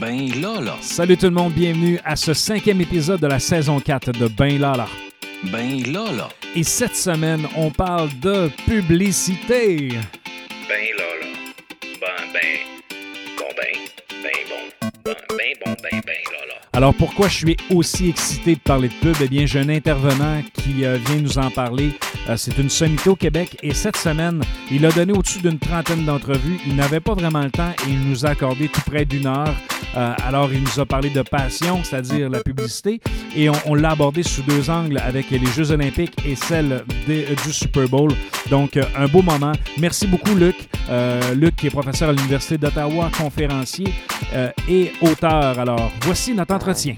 Ben Lala. Salut tout le monde, bienvenue à ce cinquième épisode de la saison 4 de Ben Lala. Ben Lala. Et cette semaine, on parle de publicité. Alors pourquoi je suis aussi excité de parler de pub? Eh bien, j'ai un intervenant qui euh, vient nous en parler. Euh, c'est une sommité au Québec et cette semaine, il a donné au-dessus d'une trentaine d'entrevues. Il n'avait pas vraiment le temps et il nous a accordé tout près d'une heure. Euh, alors, il nous a parlé de passion, c'est-à-dire la publicité, et on, l'a abordé sous deux angles avec les Jeux olympiques et celle du Super Bowl. Donc, un beau moment. Merci beaucoup, Luc. Luc, qui est professeur à l'Université d'Ottawa, conférencier et auteur. Alors, voici notre entretien.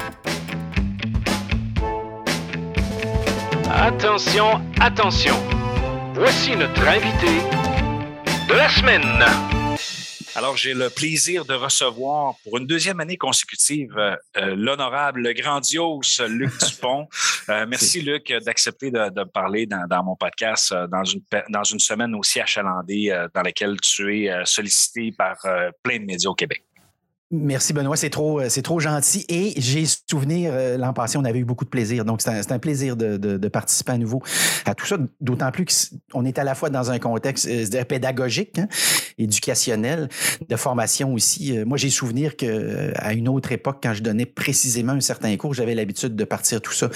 Attention, attention. Voici notre invité de la semaine. Alors, j'ai le plaisir de recevoir pour une deuxième année consécutive euh, euh, l'honorable, le grandiose Luc Dupont. Euh, merci, Luc, d'accepter de, de parler dans, dans mon podcast euh, dans, une, dans une semaine aussi achalandée euh, dans laquelle tu es euh, sollicité par euh, plein de médias au Québec. Merci Benoît, c'est trop, euh, c'est trop gentil. Et j'ai souvenir, euh, l'an passé, on avait eu beaucoup de plaisir. Donc, c'est un, plaisir de, participer à nouveau à tout ça, d'autant plus qu'on est à la fois dans un contexte euh, pédagogique, hein, éducationnel, de formation aussi. Moi, j'ai souvenir qu'à une autre époque, quand je donnais précisément un certain cours, j'avais l'habitude de partir tout ça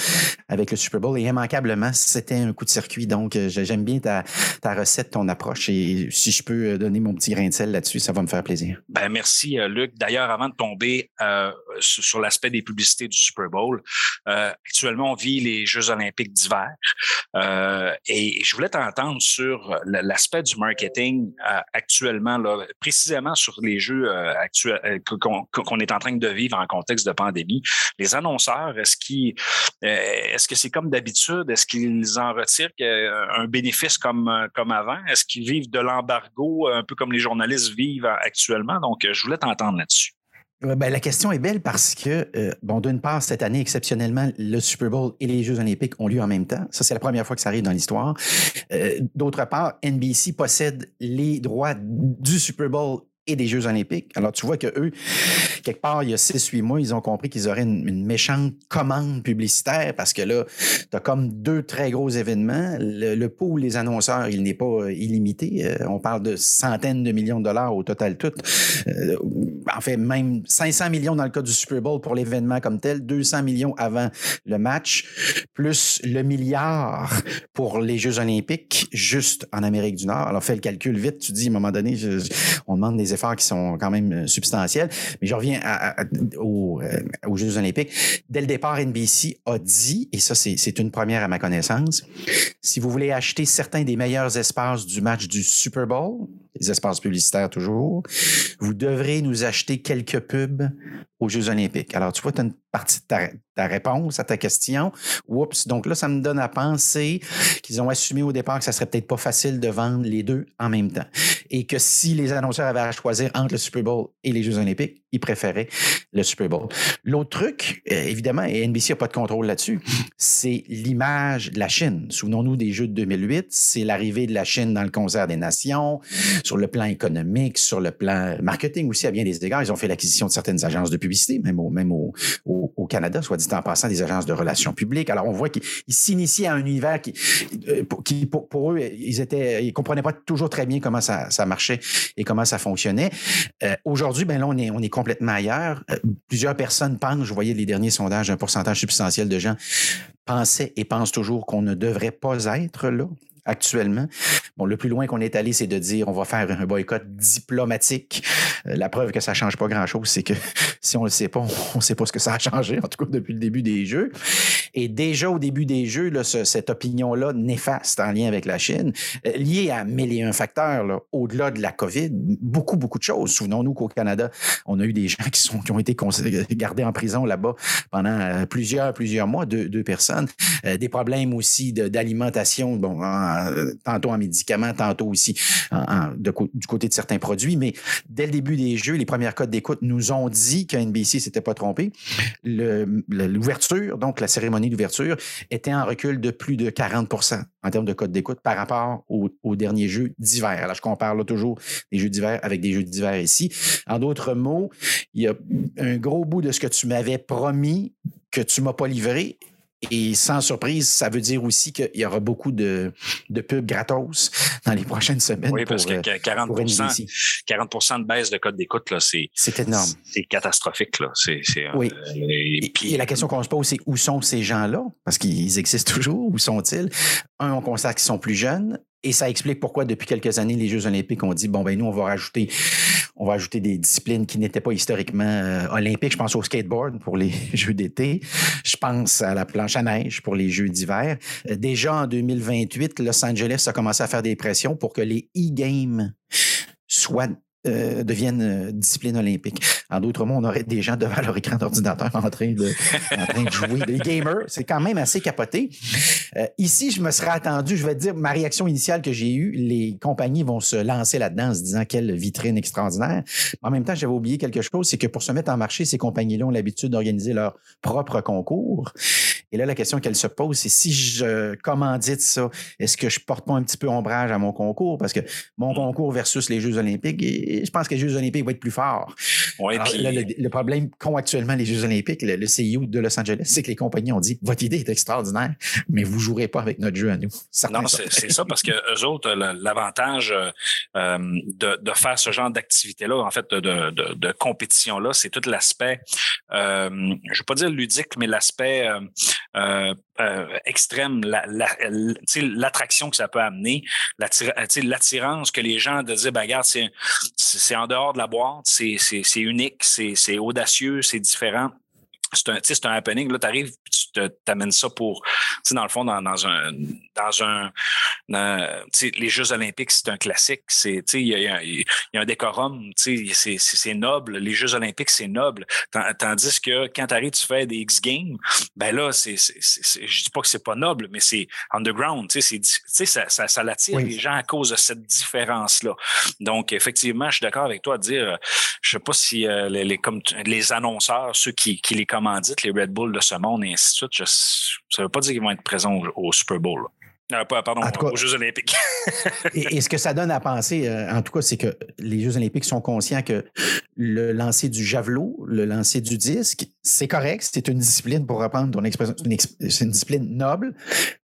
avec le Super Bowl. Et immanquablement, c'était un coup de circuit. Donc, j'aime bien ta, recette, ton approche. Et si je peux donner mon petit grain de sel là-dessus, ça va me faire plaisir. Ben, merci, Luc. D'ailleurs, avant de tomber euh, sur, l'aspect des publicités du Super Bowl, euh, actuellement, on vit les Jeux olympiques d'hiver. Euh, et je voulais t'entendre sur l'aspect du marketing actuellement, là, précisément sur les Jeux qu'on est en train de vivre en contexte de pandémie. Les annonceurs, est-ce qu'ils, est-ce que c'est comme d'habitude? Est-ce qu'ils en retirent un bénéfice comme, comme avant? Est-ce qu'ils vivent de l'embargo, un peu comme les journalistes vivent actuellement? Donc, je voulais t'entendre là-dessus. Ouais, ben, la question est belle parce que, euh, bon, d'une part, cette année, exceptionnellement, le Super Bowl et les Jeux olympiques ont lieu en même temps. Ça, c'est la première fois que ça arrive dans l'histoire. Euh, D'autre part, NBC possède les droits du Super Bowl et des Jeux olympiques. Alors, tu vois que eux, quelque part, il y a 6-8 mois, ils ont compris qu'ils auraient une, méchante commande publicitaire parce que là, tu as comme deux très gros événements. Le, le pool des annonceurs, il n'est pas euh, illimité. Euh, on parle de centaines de millions de dollars au total tout. Euh, en fait, même 500 millions dans le cas du Super Bowl pour l'événement comme tel, 200 millions avant le match, plus le milliard pour les Jeux olympiques, juste en Amérique du Nord. Alors, fais le calcul vite. Tu dis, à un moment donné, on demande des efforts qui sont quand même euh, substantiels. Mais je reviens aux, euh, aux Jeux olympiques. Dès le départ, NBC a dit, et ça, c'est une première à ma connaissance, si vous voulez acheter certains des meilleurs espaces du match du Super Bowl, les espaces publicitaires toujours, vous devrez nous acheter quelques pubs aux Jeux olympiques. Alors, tu vois, tu as une partie de ta, réponse à ta question. Oups. Donc là, ça me donne à penser qu'ils ont assumé au départ que ça serait peut-être pas facile de vendre les deux en même temps. Et que si les annonceurs avaient à choisir entre le Super Bowl et les Jeux olympiques, ils préféraient le Super Bowl. L'autre truc, euh, évidemment, et NBC n'a pas de contrôle là-dessus, c'est l'image de la Chine. Souvenons-nous des Jeux de 2008, c'est l'arrivée de la Chine dans le concert des nations, sur le plan économique, sur le plan marketing aussi, à bien des égards. Ils ont fait l'acquisition de certaines agences de publicité, même au, même au, au- Canada, soit dit en passant, des agences de relations publiques. Alors, on voit qu'ils ils s'initient à un univers qui, euh, qui, pour, pour eux, ils étaient, ils comprenaient pas toujours très bien comment ça, ça marchait et comment ça fonctionnait. Euh, Aujourd'hui, ben là, on est, on est complètement ailleurs. Euh, plusieurs personnes pensent, je voyais les derniers sondages, un pourcentage substantiel de gens pensaient et pensent toujours qu'on ne devrait pas être là actuellement. Bon, le plus loin qu'on est allé, c'est de dire on va faire un boycott diplomatique. Euh, la preuve que ça change pas grand-chose, c'est que si on le sait pas, on ne sait pas ce que ça a changé, en tout cas depuis le début des Jeux. Et déjà au début des Jeux, là, ce- cette opinion-là néfaste en lien avec la Chine, euh, liée à mille et un facteurs, là, au-delà de la COVID, beaucoup, beaucoup de choses. Souvenons-nous qu'au Canada, on a eu des gens qui, sont, qui ont été gardés en prison là-bas pendant euh, plusieurs, plusieurs mois, deux, personnes. Des problèmes aussi d'alimentation, bon, en- euh, tantôt en médicaments, tantôt aussi du côté de certains produits. Mais dès le début des Jeux, les premières codes d'écoute nous ont dit que NBC s'était pas trompé. L'ouverture, donc la cérémonie d'ouverture était en recul de plus de 40% en termes de code d'écoute par rapport aux, derniers jeux d'hiver. Alors, je compare là toujours des jeux d'hiver avec des jeux d'hiver ici. En d'autres mots, il y a un gros bout de ce que tu m'avais promis que tu m'as pas livré et sans surprise, ça veut dire aussi qu'il y aura beaucoup de, de pubs gratos dans les prochaines semaines. Oui, parce que 40, euh, 40 de baisse de code d'écoute, c'est, c'est énorme. C'est catastrophique. Là. C'est, oui. Euh, et, puis, la question qu'on se pose, c'est où sont ces gens-là? Parce qu'ils existent toujours. Où sont-ils? Un, on constate qu'ils sont plus jeunes. Et ça explique pourquoi, depuis quelques années, les Jeux olympiques ont dit, bon, ben nous, on va rajouter, on va ajouter des disciplines qui n'étaient pas historiquement euh, olympiques. Je pense au skateboard pour les Jeux d'été. Je pense à la planche à neige pour les Jeux d'hiver. Euh, déjà en 2028, Los Angeles a commencé à faire des pressions pour que les e-games soient euh, deviennent euh, discipline olympique. En d'autres mots, on aurait des gens devant leur écran d'ordinateur en, en train de jouer. Des gamers, c'est quand même assez capoté. Euh, ici, je me serais attendu, je vais dire, ma réaction initiale que j'ai eue, les compagnies vont se lancer là-dedans en se disant quelle vitrine extraordinaire. En même temps, j'avais oublié quelque chose, c'est que pour se mettre en marché, ces compagnies-là ont l'habitude d'organiser leur propre concours. Et là, la question qu'elle se pose, c'est si je commandite ça, est-ce que je porte pas un petit peu ombrage à mon concours? Parce que mon concours versus les Jeux olympiques, je pense que les Jeux olympiques vont être plus forts. le, problème qu'ont actuellement les Jeux olympiques, le, CEO de Los Angeles, c'est que les compagnies ont dit votre idée est extraordinaire, mais vous ne jouerez pas avec notre jeu à nous. non, c'est ça, parce que eux autres, l'avantage euh, euh, de, faire ce genre d'activité-là, en fait, de, compétition-là, c'est tout l'aspect, euh, je ne vais pas dire ludique, mais l'aspect extrême, l'attraction que ça peut amener, l'attirance que les gens de dire, ben, regarde, c'est en dehors de la boîte, c'est unique, c'est audacieux, c'est différent c'est un, un happening. Là, tu arrives, tu t'amènes ça pour, dans le fond, dans, dans un, dans un, les Jeux olympiques, c'est un classique. C'est, il y a, y a, un décorum, c'est, noble. Les Jeux olympiques, c'est noble. Tandis que quand tu arrives, tu fais des X Games, ben là, c'est, je dis pas que c'est pas noble, mais c'est underground. C'est, ça, ça, ça l'attire les gens à cause de cette différence-là. Donc, effectivement, je suis d'accord avec toi à dire, je sais pas si euh, les, les, comme les annonceurs, ceux qui, qui les les Red Bull de ce monde et ainsi de suite, ça ne veut pas dire qu'ils vont être présents au, Super Bowl. Euh, pardon, aux Jeux olympiques. et, ce que ça donne à penser, euh, en tout cas, c'est que les Jeux olympiques sont conscients que le lancer du javelot, le lancer du disque, c'est correct, c'est une discipline, pour reprendre ton expression, c'est une discipline noble.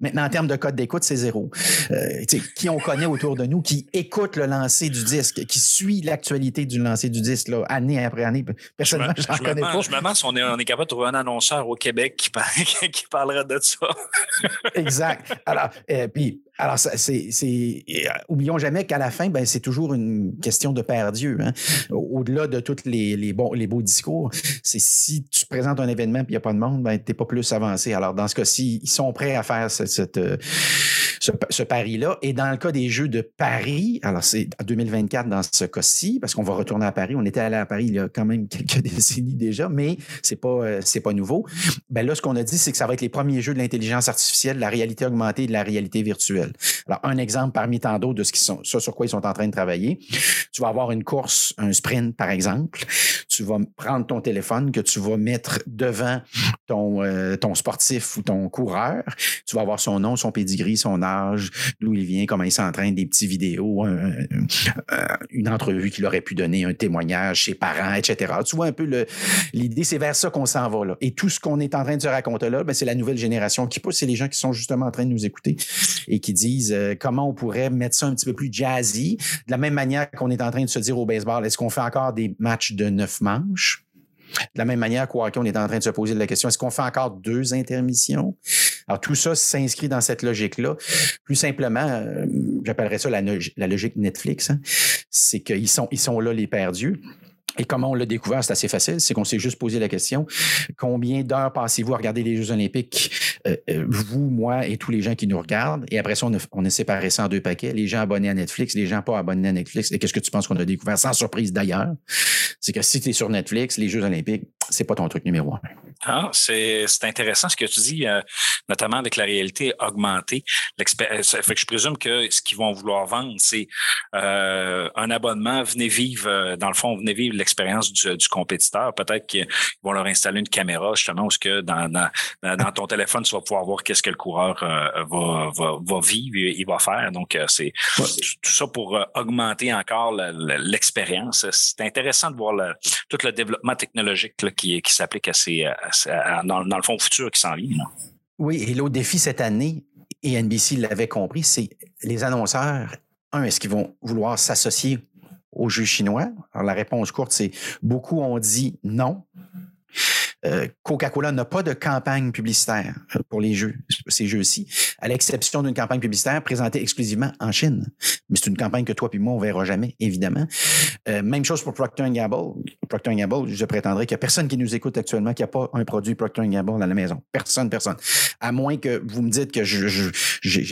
Maintenant, en termes de code d'écoute, c'est zéro. Euh, qui on connaît autour de nous, qui écoute le lancer du disque, qui suit l'actualité du lancer du disque, là, année après année. Personnellement, je n'en connais pas. Je me demande si on est, on est, capable de trouver un annonceur au Québec qui, qui parlerait de ça. exact. Alors, euh, puis alors, c'est, euh, oublions jamais qu'à la fin, ben, c'est toujours une question de Père Dieu. Hein. Au-delà de tous les, les, bons, les beaux discours, c'est si tu présentes un événement et il n'y a pas de monde, ben, tu n'es pas plus avancé. Alors, dans ce cas-ci, ils sont prêts à faire cette, euh, ce, ce, pari-là. Et dans le cas des Jeux de Paris, alors c'est en 2024 dans ce cas-ci, parce qu'on va retourner à Paris. On était allé à Paris il y a quand même quelques décennies déjà, mais c'est pas, euh, c'est pas nouveau. Ben là, ce qu'on a dit, c'est que ça va être les premiers jeux de l'intelligence artificielle, de la réalité augmentée et de la réalité virtuelle. Alors, un exemple parmi tant d'autres de ce, qui sur quoi ils sont en train de travailler. Tu vas avoir une course, un sprint, par exemple. Tu vas prendre ton téléphone que tu vas mettre devant ton, euh, sportif ou ton coureur. Tu vas avoir son nom, son pedigree, son âge, d'où il vient, comment il s'entraîne, des petits vidéos, une entrevue qu'il aurait pu donner, un témoignage, ses parents, etc. Tu vois un peu l'idée, c'est vers ça qu'on s'en va là. Et tout ce qu'on est en train de se raconter là, ben, c'est la nouvelle génération qui pousse, c'est les gens qui sont justement en train de nous écouter et qui disent euh, comment on pourrait mettre ça un petit peu plus jazzy. De la même manière qu'on est en train de se dire au baseball, est-ce qu'on fait encore des matchs de neuf manches? De la même manière qu'au hockey, on est en train de se poser la question, est-ce qu'on fait encore deux intermissions? Alors, tout ça s'inscrit dans cette logique-là. Plus simplement, euh, j'appellerais ça la, logique Netflix. Hein. C'est qu'ils sont, là, les perdus. Et comment on l'a découvert, c'est assez facile. C'est qu'on s'est juste posé la question combien d'heures passez-vous à regarder les Jeux Olympiques, euh, euh, vous, moi et tous les gens qui nous regardent? Et après ça, on a, on a, séparé ça en deux paquets les gens abonnés à Netflix, les gens pas abonnés à Netflix. Et qu'est-ce que tu penses qu'on a découvert Sans surprise d'ailleurs, c'est que si tu es sur Netflix, les Jeux Olympiques, c'est pas ton truc numéro un. Ah, c'est intéressant ce que tu dis, euh, notamment avec la réalité augmentée. Fait que je présume que ce qu'ils vont vouloir vendre, c'est euh, un abonnement. Venez vivre, euh, dans le fond, venez vivre l'expérience du, du, compétiteur. Peut-être qu'ils vont leur installer une caméra, justement, où ce que dans, dans, dans, ton téléphone, tu vas pouvoir voir qu'est-ce que le coureur va, va, va, vivre, il va faire. Donc, c'est tout ça pour augmenter encore l'expérience. C'est intéressant de voir le, tout le développement technologique qui, qui s'applique à ces dans, le fond futur qui s'en. Oui, et l'autre défi cette année, et NBC l'avait compris, c'est les annonceurs, un, est-ce qu'ils vont vouloir s'associer aux jeux chinois? Alors, la réponse courte, c'est beaucoup ont dit non. Euh, Coca-Cola n'a pas de campagne publicitaire euh, pour les jeux, ces jeux-ci, à l'exception d'une campagne publicitaire présentée exclusivement en Chine. Mais c'est une campagne que toi et moi, on verra jamais, évidemment. Euh, même chose pour Procter Gamble. Procter Gamble, je prétendrai qu'il n'y a personne qui nous écoute actuellement qui n'a pas un produit Procter Gamble à la maison. Personne, personne. À moins que vous me dites que je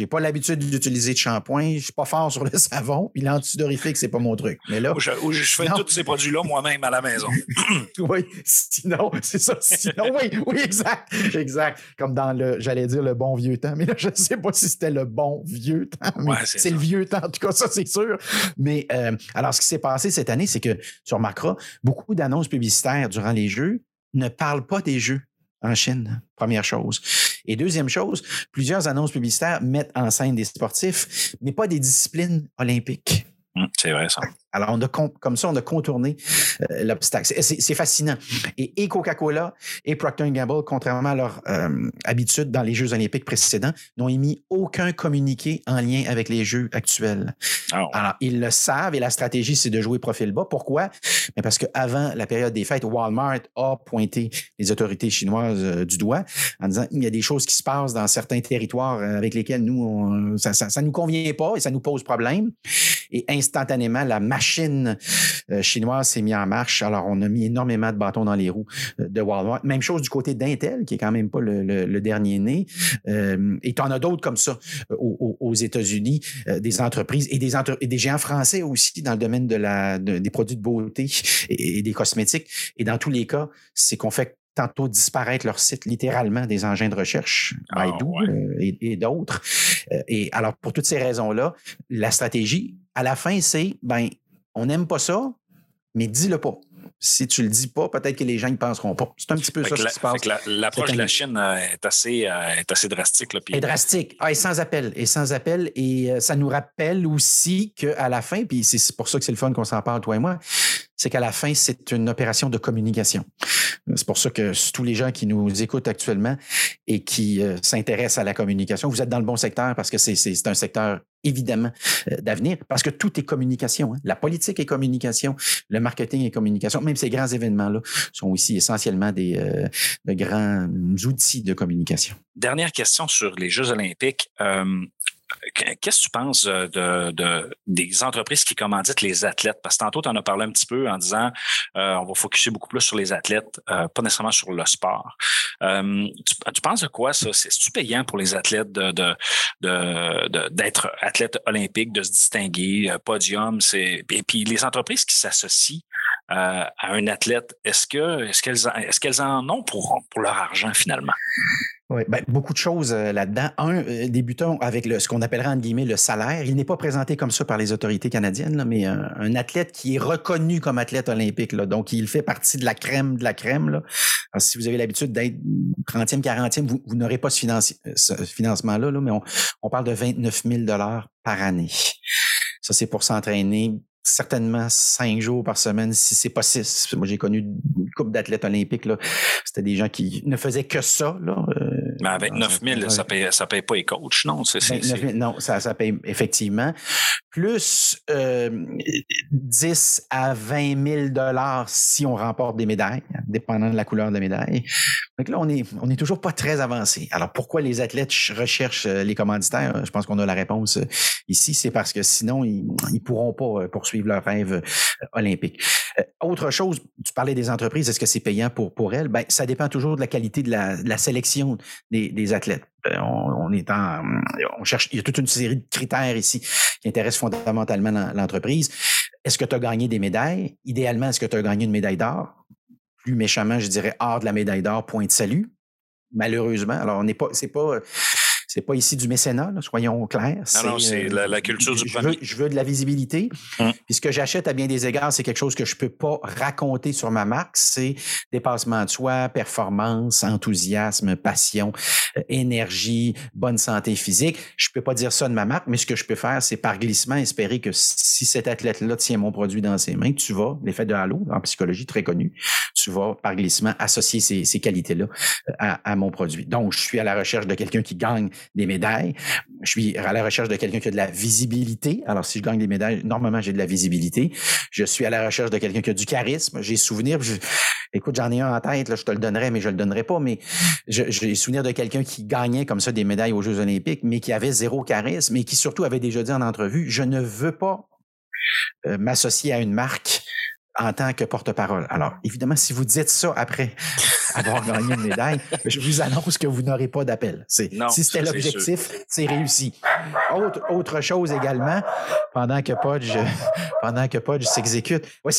n'ai pas l'habitude d'utiliser de shampoing, je suis pas fort sur le savon, puis l'antidorifique, c'est pas mon truc. Mais là, je, fais tous ces produits-là moi-même à la maison. oui, sinon, c'est ça. Sinon, oui, oui, exact. Exact. Comme dans le, j'allais dire le bon vieux temps, mais là, je ne sais pas si c'était le bon vieux temps. c'est le vieux temps, en tout cas, ça, c'est sûr. Mais euh, alors, ce qui s'est passé cette année, c'est que sur Macra, beaucoup d'annonces publicitaires durant les jeux ne parlent pas des jeux en Chine, première chose. Et deuxième chose, plusieurs annonces publicitaires mettent en scène des sportifs, mais pas des disciplines olympiques. Hum, c'est vrai ça. Alors, on a comme ça, on a contourné euh, l'obstacle. C'est fascinant. Et, Coca-Cola et Procter Gamble, contrairement à leur euh, habitude dans les Jeux olympiques précédents, n'ont émis aucun communiqué en lien avec les Jeux actuels. Oh. Alors, ils le savent et la stratégie, c'est de jouer profil bas. Pourquoi? Mais parce qu'avant la période des fêtes, Walmart a pointé les autorités chinoises euh, du doigt en disant il y a des choses qui se passent dans certains territoires avec lesquels nous, ça ne nous convient pas et ça nous pose problème. Et instantanément, la machine machine euh, chinoise s'est mise en marche. Alors, on a mis énormément de bâtons dans les roues euh, de Walmart. Même chose du côté d'Intel, qui est quand même pas le, dernier né. Euh, et tu en as d'autres comme ça aux, États-Unis, des entreprises et des, des géants français aussi dans le domaine de la, des produits de beauté et, des cosmétiques. Et dans tous les cas, c'est qu'on fait tantôt disparaître leur site littéralement des engins de recherche, ah, et, et d'autres. et alors, pour toutes ces raisons-là, la stratégie, à la fin, c'est, ben, on n'aime pas ça, mais dis-le pas. Si tu le dis pas, peut-être que les gens ne penseront pas. C'est un petit peu ça qui se passe. L'approche de la Chine euh, est assez, euh, est assez drastique. Là, puis... drastique. Ah, et sans appel. Et sans appel. Et euh, ça nous rappelle aussi qu'à la fin, puis c'est pour ça que c'est le fun qu'on s'en parle, toi et moi, c'est qu'à la fin, c'est une opération de communication. C'est pour ça que tous les gens qui nous écoutent actuellement et qui s'intéressent à la communication, vous êtes dans le bon secteur parce que c'est un secteur évidemment d'avenir parce que tout est communication. Hein. La politique est communication, le marketing est communication. Même ces grands événements-là sont aussi essentiellement des euh, de grands outils de communication. Dernière question sur les Jeux olympiques. Euh, Qu'est-ce que tu penses euh, de, des entreprises qui commanditent les athlètes? Parce que tantôt, tu en as parlé un petit peu en disant euh, on va focuser beaucoup plus sur les athlètes, pas nécessairement sur le sport. tu, penses de quoi ça? C'est-tu payant pour les athlètes de, d'être athlète olympique, de se distinguer, podium? Et puis les entreprises qui s'associent à un athlète, est-ce que est-ce qu'elles en ont pour, leur argent finalement? Oui, ben, beaucoup de choses euh, là-dedans. Un, euh, débutons avec ce qu'on appellerait en guillemets le salaire. Il n'est pas présenté comme ça par les autorités canadiennes, mais un, athlète qui est reconnu comme athlète olympique. Là, donc, il fait partie de la crème de la crème. Là. si vous avez l'habitude d'être 30e, 40e, vous, n'aurez pas ce, ce financement-là, là, mais on, on parle de 29 000 par année. Ça, c'est pour s'entraîner certainement cinq jours par semaine, si c'est pas six. Moi, j'ai connu une couple d'athlètes olympiques. C'était des gens qui ne faisaient que ça. Là. Euh, Mais avec 9 000, ça paye, ça paye pas les coachs, non? C'est, 000, non, ça, ça paye effectivement. Plus euh, 10 à 20 000 dollars si on remporte des médailles, dépendant de la couleur de la médaille. Donc là, on est, on est toujours pas très avancé. Alors, pourquoi les athlètes recherchent euh, les commanditaires? Je pense qu'on a la réponse euh, ici. C'est parce que sinon, ils, ils pourront pas poursuivre leur rêve euh, olympique. Euh, autre chose, tu parlais des entreprises, est-ce que c'est payant pour, pour elles? Ben, ça dépend toujours de la qualité de la, sélection des, athlètes. Euh, on, est en, on cherche, il y a toute une série de critères ici qui intéressent fondamentalement l'entreprise. Est-ce que tu as gagné des médailles? Idéalement, est-ce que tu as gagné une médaille d'or? plus méchamment, je dirais, hors de la médaille d'or, point de salut. Malheureusement. Alors, on n'est c'est pas, c'est pas ici du mécénat, soyons clairs. Non, non, c'est la, la, culture du je veux, je veux de la visibilité. Hum. Puis ce que j'achète à bien des égards, c'est quelque chose que je peux pas raconter sur ma marque. C'est dépassement de soi, performance, enthousiasme, passion, euh, énergie, bonne santé physique. Je peux pas dire ça de ma marque, mais ce que je peux faire, c'est par glissement espérer que si cet athlète-là tient mon produit dans ses mains, tu vas, l'effet de halo en psychologie très connu, tu vas par glissement associer ces, ces qualités-là euh, à, à mon produit. Donc, je suis à la recherche de quelqu'un qui gagne des médailles. Je suis à la recherche de quelqu'un qui a de la visibilité. Alors, si je gagne des médailles, normalement, j'ai de la visibilité. Je suis à la recherche de quelqu'un qui a du charisme. J'ai souvenir, écoute, j'en ai un en tête, je te le donnerai, mais je le donnerai pas. Mais j'ai souvenir de quelqu'un qui gagnait comme ça des médailles aux Jeux Olympiques, mais qui avait zéro charisme et qui surtout avait déjà dit en entrevue, je ne veux pas euh, m'associer à une marque en tant que porte-parole. Alors, évidemment, si vous dites ça après avoir gagné une médaille, je vous annonce que vous n'aurez pas d'appel. Si c'était l'objectif, c'est réussi. Autre, autre chose également, pendant que Podge, pendant que Podge s'exécute. Ouais,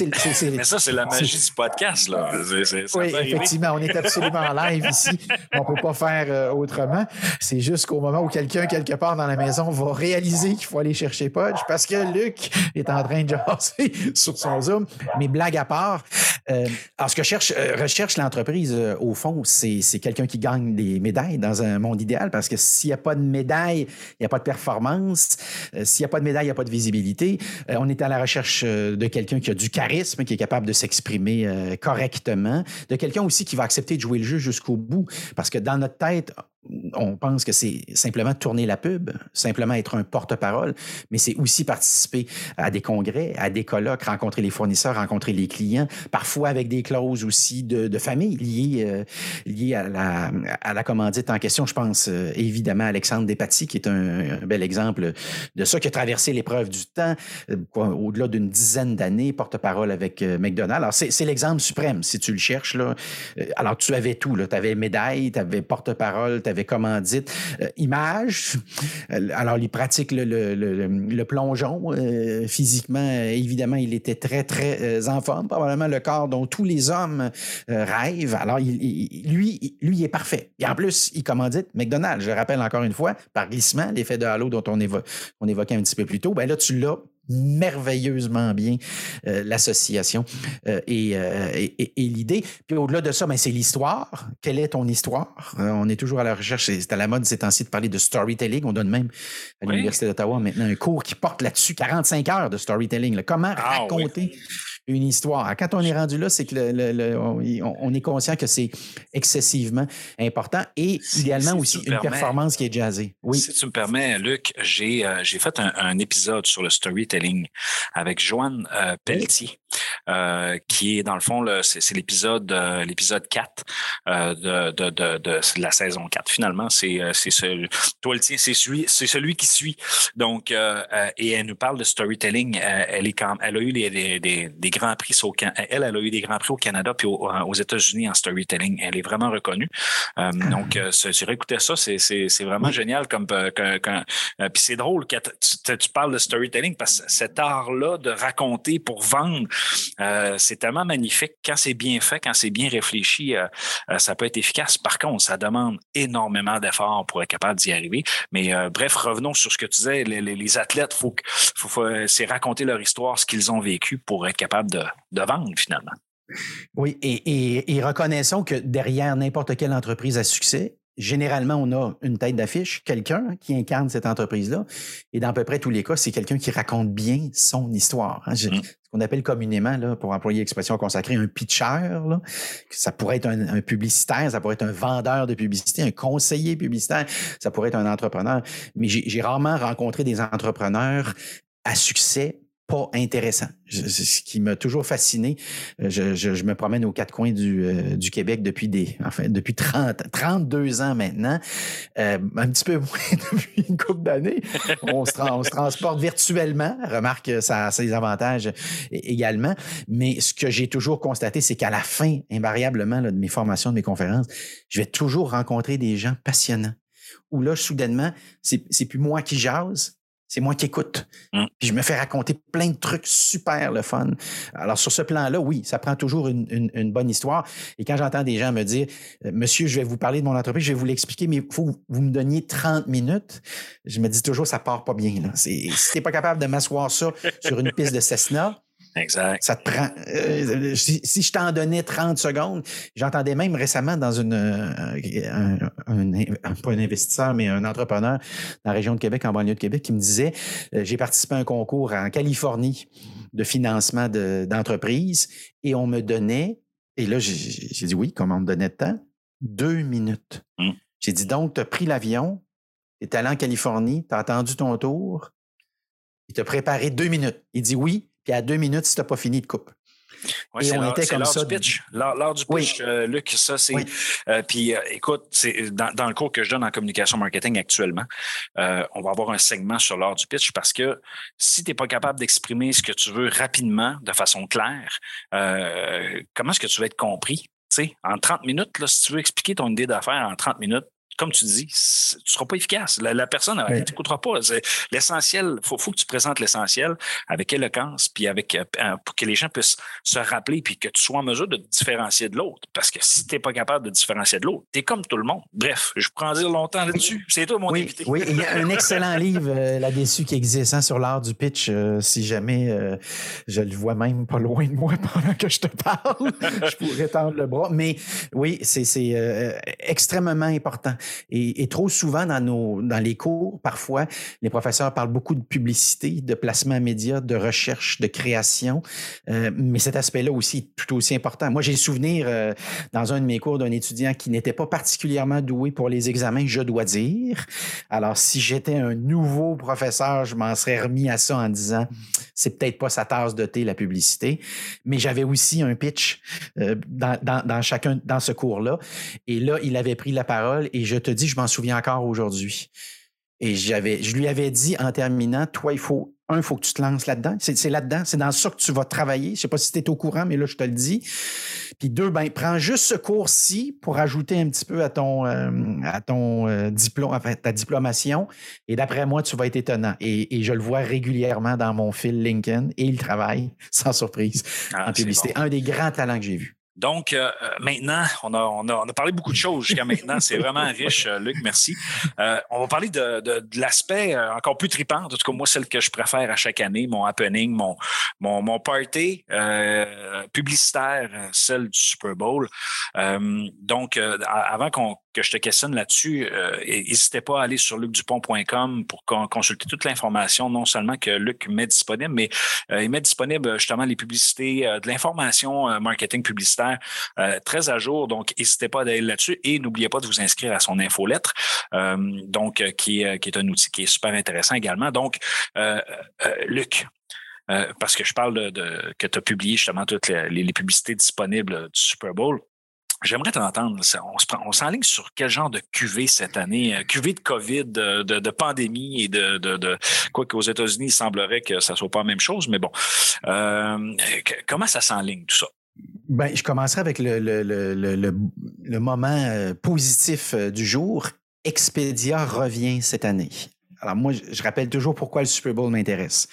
Mais ça, c'est la magie du podcast, là. Oui, effectivement, on est absolument en live ici. On peut pas faire euh, autrement. C'est juste qu'au moment où quelqu'un, quelque part dans la maison, va réaliser qu'il faut aller chercher Podge parce que Luc est en train de jaser sur son Zoom. Mais blague à part, euh, alors ce que cherche, euh, recherche l'entreprise, au fond, c'est, quelqu'un qui gagne des médailles dans un monde idéal parce que s'il n'y a pas de médaille, il n'y a pas de performance. Euh, s'il n'y a pas de médaille, il n'y a pas de visibilité. Euh, on est à la recherche euh, de quelqu'un qui a du charisme, qui est capable de s'exprimer correctement, de quelqu'un aussi qui va accepter de jouer le jeu jusqu'au bout. Parce que dans notre tête, on pense que c'est simplement tourner la pub, simplement être un porte-parole, mais c'est aussi participer à des congrès, à des colloques, rencontrer les fournisseurs, rencontrer les clients, parfois avec des clauses aussi de, famille liées, euh, liées à, la, à la commandite en question. Je pense euh, évidemment à Alexandre Despatie, qui est un, bel exemple de ça, qui a traversé l'épreuve du temps, euh, au-delà d'une dizaine d'années, porte-parole avec McDonald's. Alors, c'est l'exemple suprême, si tu le cherches. Là. Alors, tu avais tout. Tu avais médaille, tu avais porte-parole, tu avais commandite, euh, image. Euh, Alors, il pratique le, plongeon. euh, physiquement, euh, évidemment, il était très, très en forme. Probablement le corps dont tous les hommes rêvent. Alors, lui, lui, il est parfait. Et en plus, il commandite McDonald's. Je le rappelle encore une fois, par glissement, l'effet de halo dont on, on évoquait un petit peu plus tôt. Ben là, tu l'as merveilleusement bien euh, l'association euh, et, euh, et- l'idée. Puis au-delà de ça, ben, c'est l'histoire. Quelle est ton histoire? On est toujours à la recherche, c'est à la mode ces temps-ci de parler de storytelling. On donne même à Oui. l'Université d'Ottawa maintenant un cours qui porte là-dessus 45 heures de storytelling. là. Comment Ah, raconter une histoire. Quand on est rendu là, c'est que le- le- le- on, on est conscient que c'est excessivement important et Si- idéalement si aussi une permets. performance qui est jazzée. Oui. Si tu me permets, Luc, j'ai euh, fait un, un épisode sur le storytelling avec Joanne euh, Pelletier, euh, qui est dans le fond, c'est l'épisode euh, l'épisode 4 euh, de, de, de, de la saison 4. Finalement, c'est euh, c'est ce, toi le tien, c'est celui, c'est celui qui suit. Donc, euh, euh, et elle nous parle de storytelling. Elle est quand, elle a eu des, des, des grands prix au elle, elle a eu des grands prix au Canada puis au- aux États-Unis en storytelling. Elle est vraiment reconnue. Euh, donc, euh, si tu réécoutais ça, c'est c'est c'est vraiment génial comme que- euh, puis c'est drôle que tu- tu parles de storytelling parce que cet art-là de raconter pour vendre, euh, c'est tellement magnifique. Quand c'est bien fait, quand c'est bien réfléchi, euh, euh, ça peut être efficace. Par contre, ça demande énormément d'efforts pour être capable d'y arriver. Mais euh, bref, revenons sur ce que tu disais. Les, les- les athlètes, faut, que- faut, faut- c'est raconter leur histoire, ce qu'ils ont vécu pour être capable de, de vendre finalement. Oui, et, et- et reconnaissons que derrière n'importe quelle entreprise à succès, généralement, on a une tête d'affiche, quelqu'un qui incarne cette entreprise-là. Et dans à peu près tous les cas, c'est quelqu'un qui raconte bien son histoire. hein. Je- Mm. Ce qu'on appelle communément, là, pour employer l'expression consacrée, un pitcher. Ça pourrait être un, un publicitaire, ça pourrait être un vendeur de publicité, un conseiller publicitaire, ça pourrait être un entrepreneur. Mais j'ai rarement rencontré des entrepreneurs à succès pas intéressants. Je- ce qui m'a toujours fasciné, euh, je, je- je me promène aux quatre coins du, euh, du Québec depuis des, enfin, depuis 30, 32 ans maintenant, Euh, un petit peu moins depuis une couple d'années. On on se transporte virtuellement. Remarque, euh, ça a ses avantages également. Mais ce que j'ai toujours constaté, c'est qu'à la fin, invariablement, là, de mes formations, de mes conférences, je vais toujours rencontrer des gens passionnants. Où là, soudainement, c'est plus moi qui jase, C'est moi qui écoute. Mm. Puis je me fais raconter plein de trucs super le fun. Alors, sur ce plan-là, oui, ça prend toujours une, une- une bonne histoire. Et quand j'entends des gens me dire, euh, Monsieur, je vais vous parler de mon entreprise, je vais vous l'expliquer, mais il faut que vous me donniez 30 minutes, je me dis toujours, ça part pas bien. Là. Si tu n'es pas capable de m'asseoir ça sur une piste de Cessna, Exact. ça te prend. euh, si, si je t'en donnais 30 secondes, j'entendais même récemment dans une euh, un, un- un- pas un investisseur, mais un entrepreneur dans la région de Québec, en banlieue de Québec, qui me disait euh, j'ai participé à un concours en Californie de financement de- d'entreprises et on me donnait, et là, j'ai j'ai dit oui, comment on me donnait de temps? Deux minutes. Mm. J'ai dit donc, tu as pris l'avion, tu es allé en Californie, tu as attendu ton tour, il t'a préparé deux minutes. Il dit oui, puis à deux minutes, si tu n'as pas fini de coupe. Ouais, Et c'est on était comme l'heure ça. du pitch. L'heure l'heure du Oui. pitch, euh, Luc, ça, c'est. Oui. euh, puis, euh, écoute, c'est dans, dans le cours que je donne en communication marketing actuellement, on va avoir un segment sur l'heure du pitch parce que si tu n'es pas capable d'exprimer ce que tu veux rapidement, de façon claire, comment est-ce que tu vas être compris? Tu sais, en 30 minutes, là, si tu veux expliquer ton idée d'affaires en 30 minutes, comme tu dis, tu ne seras pas efficace. La, la personne ne Oui. t'écoutera pas. L'essentiel, il faut, faut que tu présentes l'essentiel avec éloquence, puis avec euh, euh, pour que les gens puissent se rappeler, puis que tu sois en mesure de te différencier de l'autre. Parce que si tu n'es pas capable de te différencier de l'autre, tu es comme tout le monde. Bref, je en dire longtemps là-dessus. C'est toi mon Oui, invité. oui, il y a un excellent livre euh, là-dessus qui existe hein, sur l'art du pitch. euh, si jamais je le vois même pas loin de moi pendant que je te parle, je pourrais tendre le bras. Mais oui, c'est extrêmement important. Et, et trop souvent dans, nos, dans les cours, parfois, les professeurs parlent beaucoup de publicité, de placement média, de recherche, de création. Euh, mais cet aspect-là aussi est tout aussi important. Moi, j'ai le souvenir euh, dans un de mes cours d'un étudiant qui n'était pas particulièrement doué pour les examens, je dois dire. Alors, si j'étais un nouveau professeur, je m'en serais remis à ça en disant, c'est peut-être pas sa tasse de thé, la publicité. Mais j'avais aussi un pitch euh, dans, dans, dans chacun, dans ce cours-là. Et là, il avait pris la parole et je te dis, je m'en souviens encore aujourd'hui. Et j'avais, je lui avais dit en terminant, toi, il faut, un, il faut que tu te lances là-dedans. C'est, là-dedans, c'est dans ça que tu vas travailler. Je ne sais pas si tu es au courant, mais là, je te le dis. Puis deux, ben, prends juste ce cours-ci pour ajouter un petit peu à ton, euh, à ton euh, diplôme, enfin, ta diplomation. Et d'après moi, tu vas être étonnant. Et, et je le vois régulièrement dans mon fil LinkedIn et il travaille, sans surprise, Ah, en c'est publicité. bon. Un des grands talents que j'ai vus. Donc, euh, euh, maintenant, on a, on, a, on a parlé beaucoup de choses jusqu'à maintenant. C'est vraiment riche, euh, Luc, merci. Euh, on va parler de, de, de l'aspect euh, encore plus tripant, en tout cas, moi, celle que je préfère à chaque année, mon happening, mon, mon, mon party euh, publicitaire, celle du Super Bowl. Donc, avant qu'on que je te questionne là-dessus, euh, n'hésitez pas à aller sur lucdupont.com pour con- consulter toute l'information, non seulement que Luc met disponible, mais euh, il met disponible justement les publicités, euh, de l'information euh, marketing publicitaire euh, très à jour. Donc, n'hésitez pas à aller là-dessus et n'oubliez pas de vous inscrire à son infolettre, euh, donc euh, qui, est, qui est un outil qui est super intéressant également. Donc, euh, euh, Luc. euh, parce que je parle de, de- que tu as publié justement toutes les, les- publicités disponibles euh, du Super Bowl. J'aimerais t'entendre. On s'enligne sur quel genre de QV cette année? Euh, QV de COVID, de, de- pandémie et de, de, de quoi qu'aux États-Unis, il semblerait que ça soit pas la même chose, mais bon. Euh, comment ça s'enligne tout ça? Ben, je commencerai avec le, le, le, le, moment euh, positif du jour. Expedia revient cette année. Alors moi, je rappelle toujours pourquoi le Super Bowl m'intéresse.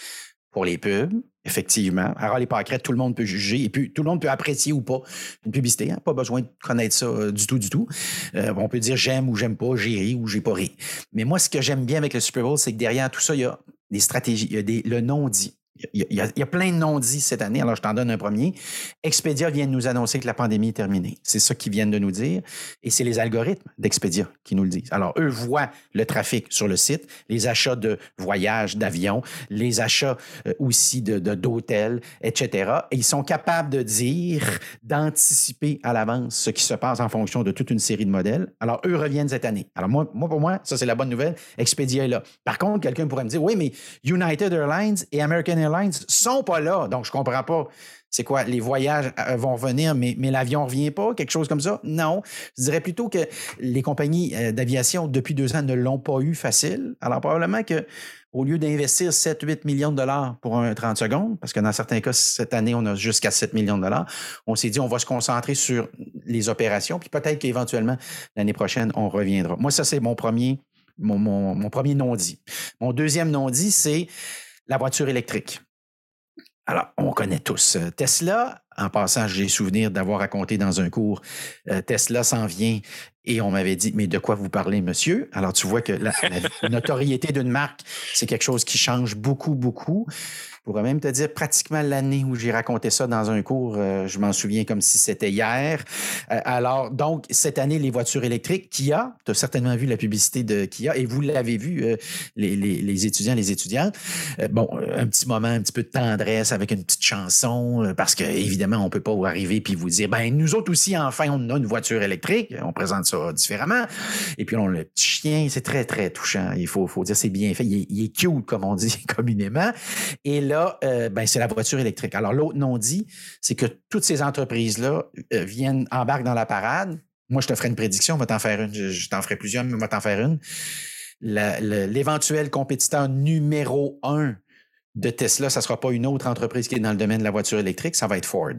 Pour les pubs, effectivement. Alors les pâquerettes, tout le monde peut juger et puis tout le monde peut apprécier ou pas une publicité. hein. Pas besoin de connaître ça euh, du tout, du tout. Euh, on peut dire j'aime ou j'aime pas, j'ai ri ou j'ai pas ri. Mais moi, ce que j'aime bien avec le Super Bowl, c'est que derrière tout ça, il y a des stratégies, il y a des, le non-dit. Il y, a, plein de non-dits cette année. Alors, je t'en donne un premier. Expedia vient de nous annoncer que la pandémie est terminée. C'est ça qu'ils viennent de nous dire. Et c'est les algorithmes d'Expedia qui nous le disent. Alors, eux voient le trafic sur le site, les achats de voyages, d'avions, les achats euh, aussi de, de- d'hôtels, etc. Et ils sont capables de dire, d'anticiper à l'avance ce qui se passe en fonction de toute une série de modèles. Alors, eux reviennent cette année. Alors, moi, moi pour moi, ça, c'est la bonne nouvelle. Expedia est là. Par contre, quelqu'un pourrait me dire, oui, mais United Airlines et American Airlines sont pas là. Donc, je comprends pas. C'est quoi? Les voyages euh, vont venir, mais, mais l'avion ne revient pas? Quelque chose comme ça? Non. Je dirais plutôt que les compagnies euh, d'aviation, depuis deux ans, ne l'ont pas eu facile. Alors, probablement que au lieu d'investir 7-8 millions de dollars pour un 30 secondes, parce que dans certains cas, cette année, on a jusqu'à 7 millions de dollars, on s'est dit, on va se concentrer sur les opérations, puis peut-être qu'éventuellement, l'année prochaine, on reviendra. Moi, ça, c'est mon premier mon, mon- mon premier non-dit. Mon deuxième non-dit, c'est la voiture électrique. Alors, on connaît tous euh, Tesla. En passant, j'ai souvenir d'avoir raconté dans un cours, euh, Tesla s'en vient et on m'avait dit, mais de quoi vous parlez, monsieur? Alors, tu vois que la, la notoriété d'une marque, c'est quelque chose qui change beaucoup, beaucoup. Pourrais même te dire pratiquement l'année où j'ai raconté ça dans un cours, euh, je m'en souviens comme si c'était hier. Euh, alors, donc, cette année, les voitures électriques, Kia, tu as certainement vu la publicité de Kia et vous l'avez vu, euh, les, les- les étudiants, les étudiantes. Bon, un petit moment, un petit peu de tendresse avec une petite chanson, parce que évidemment, on peut pas arriver puis vous dire, ben nous autres aussi, enfin, on a une voiture électrique. On présente ça différemment. Et puis, on a le petit chien, c'est très, très touchant. Il faut, faut dire, c'est bien fait. Il est, cute, comme on dit communément. Et euh, ben, c'est la voiture électrique. Alors, l'autre non dit, c'est que toutes ces entreprises-là euh, viennent, embarquent dans la parade. Moi, je te ferai une prédiction, on va t'en faire une. Je, t'en ferai plusieurs, mais on va t'en faire une. L'éventuel compétiteur numéro un de Tesla, ça ne sera pas une autre entreprise qui est dans le domaine de la voiture électrique, ça va être Ford.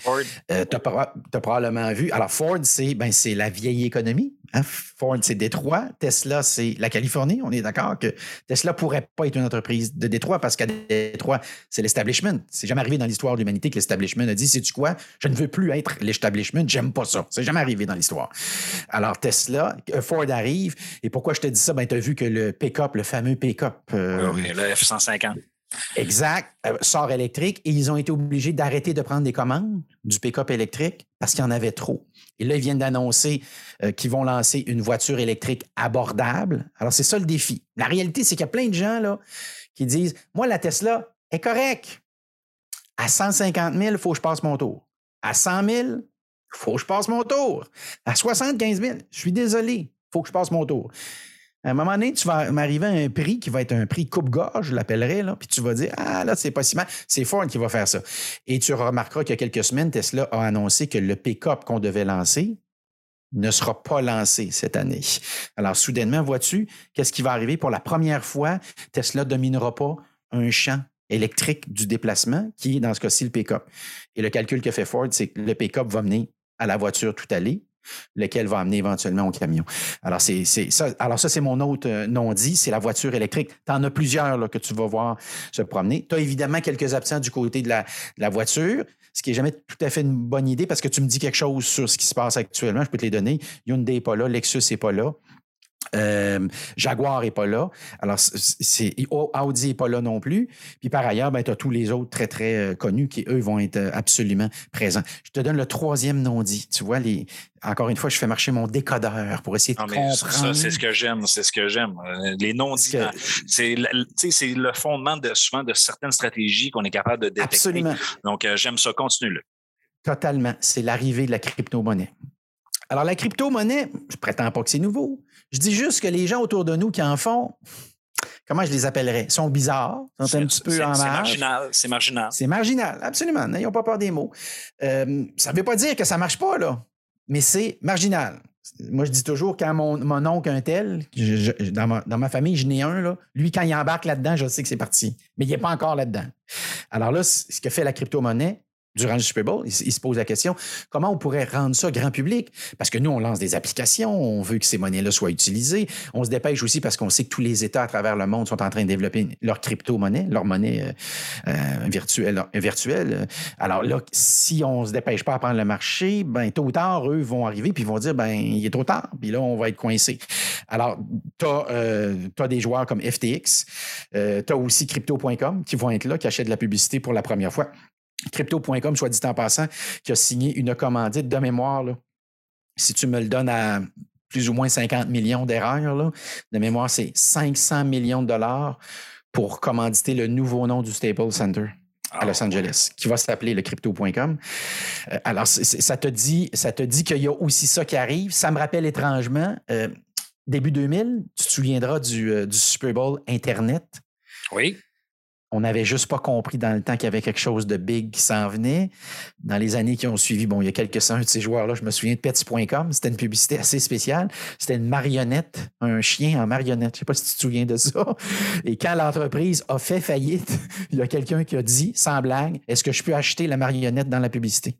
Ford. Euh, tu as, probablement vu. Alors, Ford, c'est ben, la vieille économie. hein. Ford, c'est Détroit. Tesla, c'est la Californie. On est d'accord que Tesla pourrait pas être une entreprise de Détroit parce qu'à Détroit, c'est l'establishment. C'est jamais arrivé dans l'histoire de l'humanité que l'establishment a dit Sais-tu quoi? Je ne veux plus être l'establishment. J'aime pas ça. C'est jamais arrivé dans l'histoire. Alors, Tesla, euh, Ford arrive. Et pourquoi je te dis ça? Ben, tu as vu que le pick-up, le fameux pick-up, euh, Oui, le F-150. Exact. euh, sort électrique et ils ont été obligés d'arrêter de prendre des commandes du pick-up électrique parce qu'il y en avait trop. Et là, ils viennent d'annoncer euh, qu'ils vont lancer une voiture électrique abordable. Alors, c'est ça le défi. La réalité, c'est qu'il y a plein de gens là, qui disent Moi, la Tesla est correcte. À 150 000, il faut que je passe mon tour. À 100 000, il faut que je passe mon tour. À 75 000, je suis désolé, il faut que je passe mon tour. À un moment donné, tu vas m'arriver à un prix qui va être un prix coupe-gorge, je l'appellerai, puis tu vas dire Ah, là, c'est pas si mal. C'est Ford qui va faire ça. Et tu remarqueras qu'il y a quelques semaines, Tesla a annoncé que le pick-up qu'on devait lancer ne sera pas lancé cette année. Alors, soudainement, vois-tu, qu'est-ce qui va arriver? Pour la première fois, Tesla ne dominera pas un champ électrique du déplacement, qui est dans ce cas-ci le pick-up. Et le calcul que fait Ford, c'est que le pick-up va mener à la voiture tout allée, lequel va amener éventuellement au camion. Alors, c'est, ça, alors ça, c'est mon autre euh, non-dit, c'est la voiture électrique. Tu en as plusieurs que tu vas voir se promener. Tu as évidemment quelques absents du côté de la, de la voiture, ce qui n'est jamais tout à fait une bonne idée parce que tu me dis quelque chose sur ce qui se passe actuellement, je peux te les donner. Hyundai n'est pas là, Lexus n'est pas là. Euh, Jaguar n'est pas là. Alors, c'est, Audi n'est pas là non plus. Puis par ailleurs, ben, tu as tous les autres très, très euh, connus qui, eux, vont être euh, absolument présents. Je te donne le troisième non-dit. Tu vois, les, encore une fois, je fais marcher mon décodeur pour essayer de Non, ça, comprendre. c'est ce que j'aime, c'est ce que j'aime. Les non-dits, c'est le, fondement de souvent de certaines stratégies qu'on est capable de détecter. Absolument. Donc, euh, j'aime ça. Continue-le. Totalement. C'est l'arrivée de la crypto-monnaie. Alors, la crypto-monnaie, je prétends pas que c'est nouveau. Je dis juste que les gens autour de nous qui en font, comment je les appellerais, sont bizarres, sont un petit peu C'est- en C'est marge. marginal. C'est marginal. C'est marginal, absolument. N'ayons pas peur des mots. Euh, ça ne veut pas dire que ça ne marche pas, là, mais c'est marginal. Moi, je dis toujours, quand mon, mon oncle, un tel, je- je- dans, ma, dans ma famille, je n'ai un, là, lui, quand il embarque là-dedans, je sais que c'est parti. Mais il n'est pas encore là-dedans. Alors là, ce que fait la crypto-monnaie, durant le Super Bowl, il, s- il se pose la question comment on pourrait rendre ça grand public? Parce que nous, on lance des applications, on veut que ces monnaies-là soient utilisées. On se dépêche aussi parce qu'on sait que tous les États à travers le monde sont en train de développer leur crypto-monnaie, leur monnaie euh, euh, virtuelle. virtuelle. Alors là, si on ne se dépêche pas à prendre le marché, ben tôt ou tard, eux vont arriver puis ils vont dire ben il est trop tard, puis là, on va être coincé. Alors, tu as, des joueurs comme FTX, tu as aussi crypto.com qui vont être là, qui achètent de la publicité pour la première fois. Crypto.com, soit dit en passant, qui a signé une commandite de mémoire. là. Si tu me le donnes à plus ou moins 50 millions d'erreurs, de mémoire, c'est 500 millions de dollars pour commanditer le nouveau nom du Staples Center à Los Angeles, qui va s'appeler le crypto.com. Euh, alors, ça te dit, ça te dit qu'il y a aussi ça qui arrive. Ça me rappelle étrangement, euh, début 2000, tu te souviendras du, euh, du Super Bowl Internet. Oui. On n'avait juste pas compris dans le temps qu'il y avait quelque chose de big qui s'en venait. Dans les années qui ont suivi, bon, il y a quelques-uns de ces joueurs-là, je me souviens de Pets.com, c'était une publicité assez spéciale. C'était une marionnette, un chien en marionnette. Je ne sais pas si tu te souviens de ça. Et quand l'entreprise a fait faillite, il y a quelqu'un qui a dit, sans blague, est-ce que je peux acheter la marionnette dans la publicité?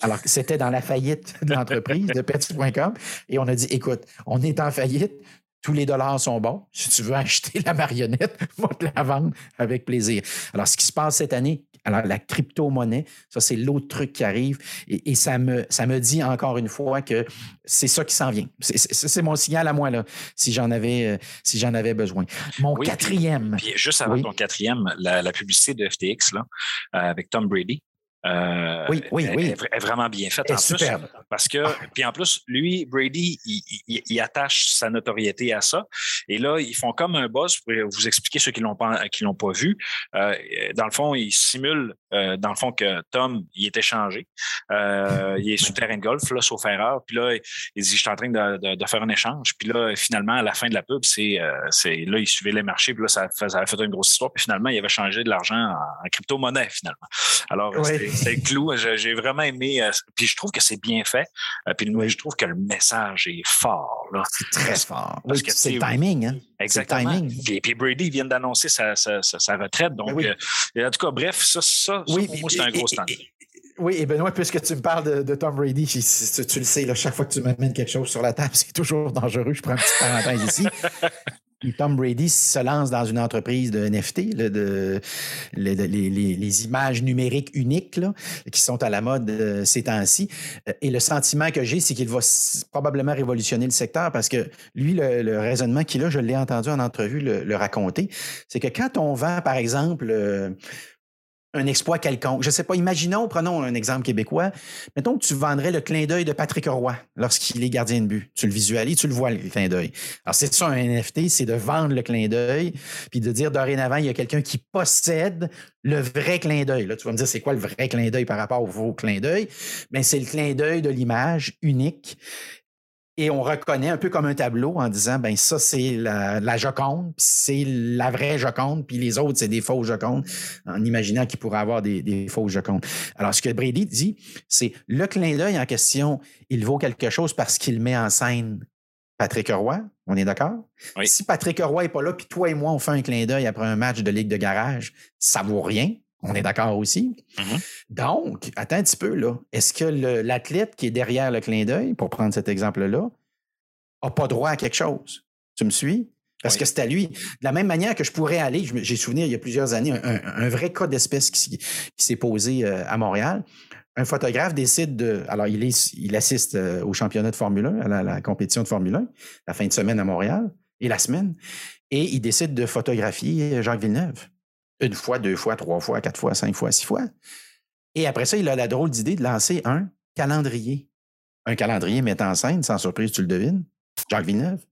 Alors, c'était dans la faillite de l'entreprise de Pets.com. Et on a dit, écoute, on est en faillite, tous les dollars sont bons. Si tu veux acheter la marionnette, va te la vendre avec plaisir. Alors, ce qui se passe cette année, alors la crypto-monnaie, ça, c'est l'autre truc qui arrive. Et, ça, me, ça me dit encore une fois que c'est ça qui s'en vient. C'est mon signal à moi, là, si j'en avais, euh, si j'en avais besoin. Mon quatrième. juste avant ton quatrième, la, publicité de FTX là, euh, avec Tom Brady. Euh, oui, oui, oui. Est, vraiment bien faite. En plus, parce que, ah. puis en plus, lui, Brady, il, attache sa notoriété à ça. Et là, ils font comme un boss pour vous expliquer ceux qui l'ont pas, qui l'ont pas vu. Euh, dans le fond, ils simulent, euh, dans le fond, que Tom, il est échangé. il est sous terrain de golf, là, sauf erreur. Puis là, il dit, je suis en train de, faire un échange. Puis là, finalement, à la fin de la pub, c'est, c'est là, il suivait les marchés. Puis là, ça, ça a fait une grosse histoire. Puis finalement, il avait changé de l'argent en, crypto-monnaie, finalement. Alors, c'est le clou. J'ai vraiment aimé. Euh, puis je trouve que c'est bien fait. Euh, puis je trouve que le message est fort. C'est très fort. Parce que c'est le timing. Hein? Exactement. Le timing. Puis, Brady vient d'annoncer sa, sa, sa, retraite. Donc, ben euh, en tout cas, bref, ça, ça, pour moi, c'est un gros stand. Oui, et Benoît, puisque tu me parles de, Tom Brady, tu, le sais, là, chaque fois que tu m'amènes quelque chose sur la table, c'est toujours dangereux. Je prends une petite parenthèse ici. Tom Brady se lance dans une entreprise de NFT, de, les, images numériques uniques qui sont à la mode euh, ces temps-ci. Euh, et le sentiment que j'ai, c'est qu'il va probablement révolutionner le secteur parce que lui, le, raisonnement qu'il a, je l'ai entendu en entrevue le, raconter, c'est que quand on vend, par exemple, euh, un exploit quelconque. Je ne sais pas, imaginons, prenons un exemple québécois. Mettons que tu vendrais le clin d'œil de Patrick Roy lorsqu'il est gardien de but. Tu le visualises, tu le vois, le clin d'œil. Alors, c'est ça un NFT, c'est de vendre le clin d'œil, puis de dire dorénavant, il y a quelqu'un qui possède le vrai clin d'œil. Là, tu vas me dire, c'est quoi le vrai clin d'œil par rapport au faux clin d'œil? Bien, c'est le clin d'œil de l'image unique et on reconnaît un peu comme un tableau en disant ben ça c'est la, la Joconde, puis c'est la vraie Joconde, puis les autres c'est des faux Jocondes, en imaginant qu'il pourrait avoir des, des faux Jocondes. Alors ce que Brady dit, c'est le clin d'œil en question, il vaut quelque chose parce qu'il met en scène Patrick Roy, on est d'accord? Si Patrick Roy n'est pas là, puis toi et moi, on fait un clin d'œil après un match de Ligue de garage, ça vaut rien. On est d'accord aussi. Mm-hmm. Donc, attends un petit peu, là. Est-ce que l'athlète qui est derrière le clin d'œil, pour prendre cet exemple-là, n'a pas droit à quelque chose? Tu me suis? Parce que c'est à lui. De la même manière que je pourrais aller, j'ai souvenir il y a plusieurs années, un, vrai cas d'espèce qui, s'est posé euh, à Montréal. Un photographe décide de. Alors, il, est, il assiste euh, au championnat de Formule 1, à la, la, compétition de Formule 1, la fin de semaine à Montréal et la semaine. Et il décide de photographier Jacques Villeneuve une fois, deux fois, trois fois, quatre fois, cinq fois, six fois. Et après ça, il a la drôle d'idée de lancer un calendrier. Un calendrier mettant en scène, sans surprise, tu le devines, Jacques Villeneuve.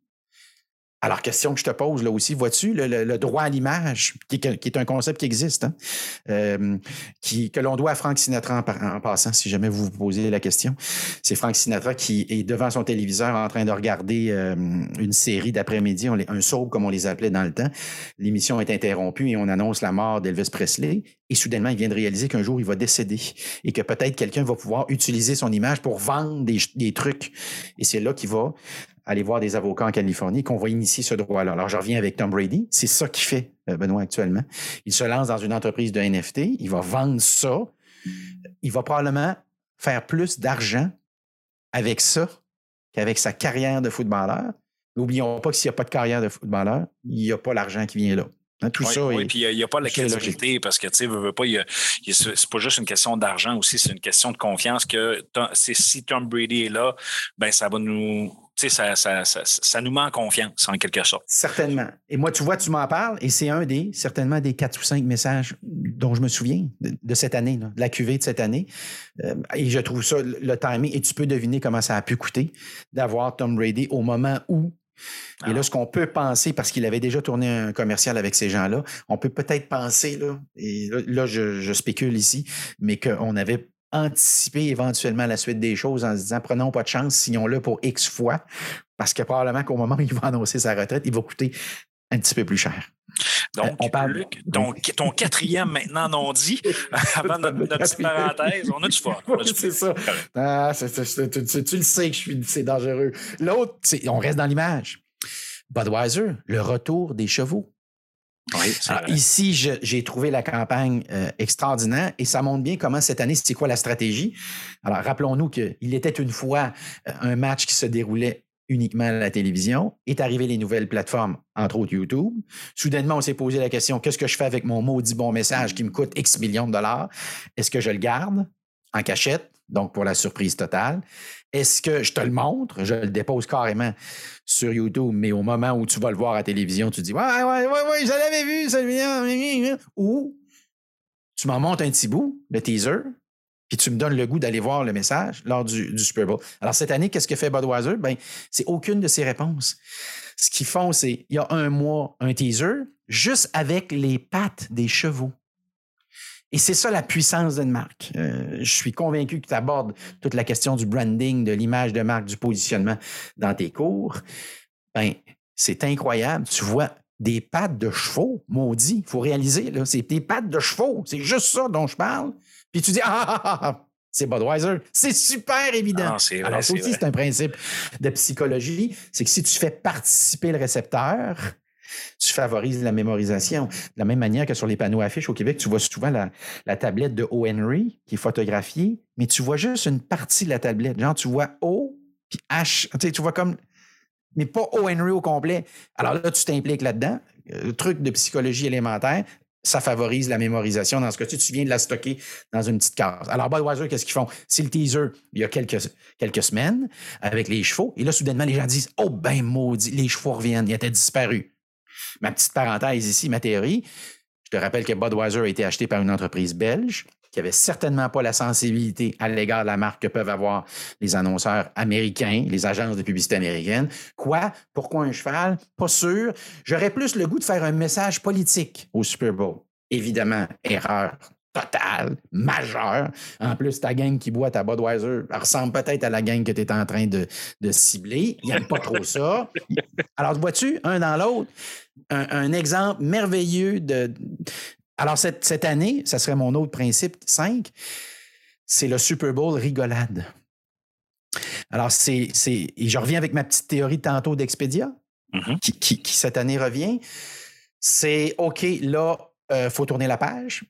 Alors, question que je te pose là aussi, vois-tu le, droit à l'image, qui, est un concept qui existe, hein, euh, qui, que l'on doit à Frank Sinatra en, passant, si jamais vous vous posez la question. C'est Frank Sinatra qui est devant son téléviseur en train de regarder euh, une série d'après-midi, un soap comme on les appelait dans le temps. L'émission est interrompue et on annonce la mort d'Elvis Presley. Et soudainement, il vient de réaliser qu'un jour, il va décéder et que peut-être quelqu'un va pouvoir utiliser son image pour vendre des, des trucs. Et c'est là qu'il va aller voir des avocats en Californie qu'on va initier ce droit-là. Alors, je reviens avec Tom Brady. C'est ça qu'il fait, euh, Benoît, actuellement. Il se lance dans une entreprise de NFT. Il va vendre ça. Il va probablement faire plus d'argent avec ça qu'avec sa carrière de footballeur. N'oublions pas que s'il n'y a pas de carrière de footballeur, il n'y a pas l'argent qui vient là. Hein, tout oui, ça oui, puis il n'y a, pas la crédibilité parce que, tu sais, veux, pas, c'est pas juste une question d'argent aussi, c'est une question de confiance que si Tom Brady est là, ben ça va nous ça, ça, ça, ça, nous met en confiance, en quelque sorte. Certainement. Et moi, tu vois, tu m'en parles, et c'est un des, certainement, des quatre ou cinq messages dont je me souviens de, cette année, de la cuvée de cette année. Euh, et je trouve ça, le timing, et tu peux deviner comment ça a pu coûter d'avoir Tom Brady au moment où et là, ah. ce qu'on peut penser, parce qu'il avait déjà tourné un commercial avec ces gens-là, on peut peut-être penser, là, et là, je, je, spécule ici, mais qu'on avait anticiper éventuellement la suite des choses en se disant prenons pas de chance, signons-le pour X fois, parce que probablement qu'au moment où il va annoncer sa retraite, il va coûter un petit peu plus cher. Donc, euh, on parle... donc ton quatrième maintenant non dit, avant notre, petite parenthèse, on a du fun. c'est ça. Ah, tu, le sais que c'est dangereux. L'autre, on reste dans l'image. Budweiser, le retour des chevaux. ici, j'ai trouvé la campagne euh, extraordinaire et ça montre bien comment cette année, c'est quoi la stratégie. Alors, rappelons-nous qu'il était une fois euh, un match qui se déroulait uniquement à la télévision. Est arrivé les nouvelles plateformes, entre autres YouTube. Soudainement, on s'est posé la question qu'est-ce que je fais avec mon maudit bon message qui me coûte X millions de dollars? Est-ce que je le garde en cachette, donc pour la surprise totale? Est-ce que je te le montre? Je le dépose carrément sur YouTube, mais au moment où tu vas le voir à télévision, tu dis Ouais, ouais, ouais, ouais, je l'avais vu, celui-là. Ou tu m'en montres un petit bout, le teaser, puis tu me donnes le goût d'aller voir le message lors du, Super Bowl. Alors, cette année, qu'est-ce que fait Budweiser? Ben, c'est aucune de ces réponses. Ce qu'ils font, c'est, il y a un mois, un teaser, juste avec les pattes des chevaux. Et c'est ça la puissance d'une marque. Euh, je suis convaincu que tu abordes toute la question du branding, de l'image de marque, du positionnement dans tes cours. Ben, c'est incroyable. Tu vois des pattes de chevaux, maudit. Il faut réaliser, c'est des pattes de chevaux. C'est juste ça dont je parle. Puis tu dis, ah, ah, ah, ah c'est Budweiser. C'est super évident. Alors, ça aussi, c'est un principe de psychologie. C'est que si tu fais participer le récepteur, tu favorises la mémorisation. De la même manière que sur les panneaux affiches au Québec, tu vois souvent la, tablette de O. Henry qui est photographiée, mais tu vois juste une partie de la tablette. Genre, tu vois O, puis H. Tu, sais, tu vois comme. Mais pas O. Henry au complet. Alors là, tu t'impliques là-dedans. Le truc de psychologie élémentaire ça favorise la mémorisation. Dans ce cas-ci, tu viens de la stocker dans une petite case. Alors, Budweiser, qu'est-ce qu'ils font? C'est le teaser il y a quelques, semaines avec les chevaux. Et là, soudainement, les gens disent Oh, ben maudit, les chevaux reviennent, ils étaient disparus. Ma petite parenthèse ici, ma théorie. Je te rappelle que Budweiser a été acheté par une entreprise belge qui avait certainement pas la sensibilité à l'égard de la marque que peuvent avoir les annonceurs américains, les agences de publicité américaines. Quoi? Pourquoi un cheval? Pas sûr. J'aurais plus le goût de faire un message politique au Super Bowl. Évidemment, erreur totale, majeure. En plus, ta gang qui boit ta Budweiser ressemble peut-être à la gang que tu es en train de, cibler. Il n'aime pas trop ça. Alors, vois-tu, un dans l'autre, un, exemple merveilleux de, alors, cette, année, ça serait mon autre principe 5, c'est le Super Bowl rigolade. Alors, c'est, et je reviens avec ma petite théorie tantôt d'Expedia, mm-hmm. qui, cette année revient. C'est OK, là, il euh, faut tourner la page,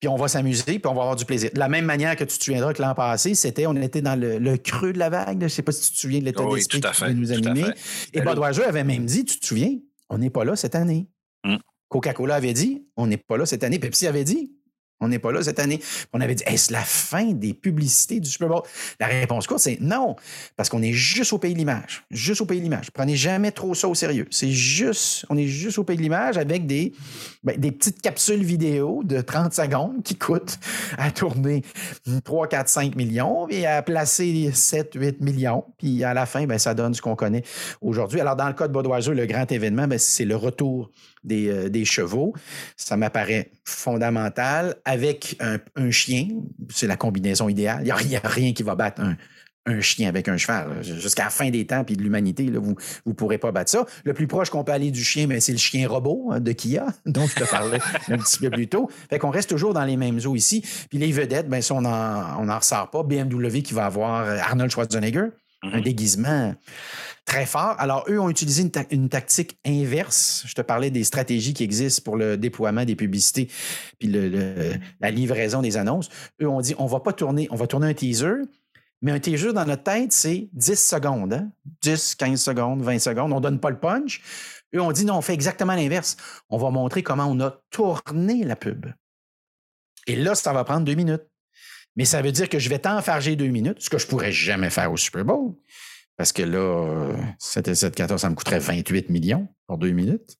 puis on va s'amuser, puis on va avoir du plaisir. De la même manière que tu te souviendras que l'an passé, c'était, on était dans le, creux de la vague. Je ne sais pas si tu te souviens de l'état d'esprit qui nous animer. Et Budweiser avait même dit, tu te souviens, on n'est pas là cette année. Mm. Coca-Cola avait dit, on n'est pas là cette année. Pepsi avait dit, on n'est pas là cette année. On avait dit, est-ce la fin des publicités du Super Bowl? La réponse courte, c'est non, parce qu'on est juste au pays de l'image. Juste au pays de l'image. Prenez jamais trop ça au sérieux. C'est juste, on est juste au pays de l'image avec des, ben, petites capsules vidéo de 30 secondes qui coûtent à tourner 3, 4, 5 millions et à placer 7, 8 millions. Puis à la fin, ben, ça donne ce qu'on connaît aujourd'hui. Alors, dans le cas de Budweiser, le grand événement, ben, c'est le retour euh, des, chevaux. Ça m'apparaît fondamental. Avec un, chien, c'est la combinaison idéale. Il n'y a, rien qui va battre un, chien avec un cheval. Jusqu'à la fin des temps puis de l'humanité, vous ne pourrez pas battre ça. Le plus proche qu'on peut aller du chien, ben, c'est le chien robot hein, de Kia, dont je te parlais un petit peu plus tôt. Fait reste toujours dans les mêmes eaux ici. Puis les vedettes, ben, on n'en ressort pas. BMW qui va avoir euh, Arnold Schwarzenegger, un mm-hmm. déguisement très fort. Alors, eux ont utilisé une, tactique inverse. Je te parlais des stratégies qui existent pour le déploiement des publicités puis la livraison des annonces. Eux ont dit, on va pas tourner, on va tourner un teaser, mais un teaser dans notre tête, c'est 10 secondes. 10, hein? 15 secondes, 20 secondes. On donne pas le punch. Eux ont dit, non, on fait exactement l'inverse. On va montrer comment on a tourné la pub. Et là, ça va prendre deux minutes. Mais ça veut dire que je vais t'enfarger deux minutes, ce que je pourrais jamais faire au Super Bowl. Parce que là, 7 et 7, 14, ça me coûterait 28 millions pour deux minutes.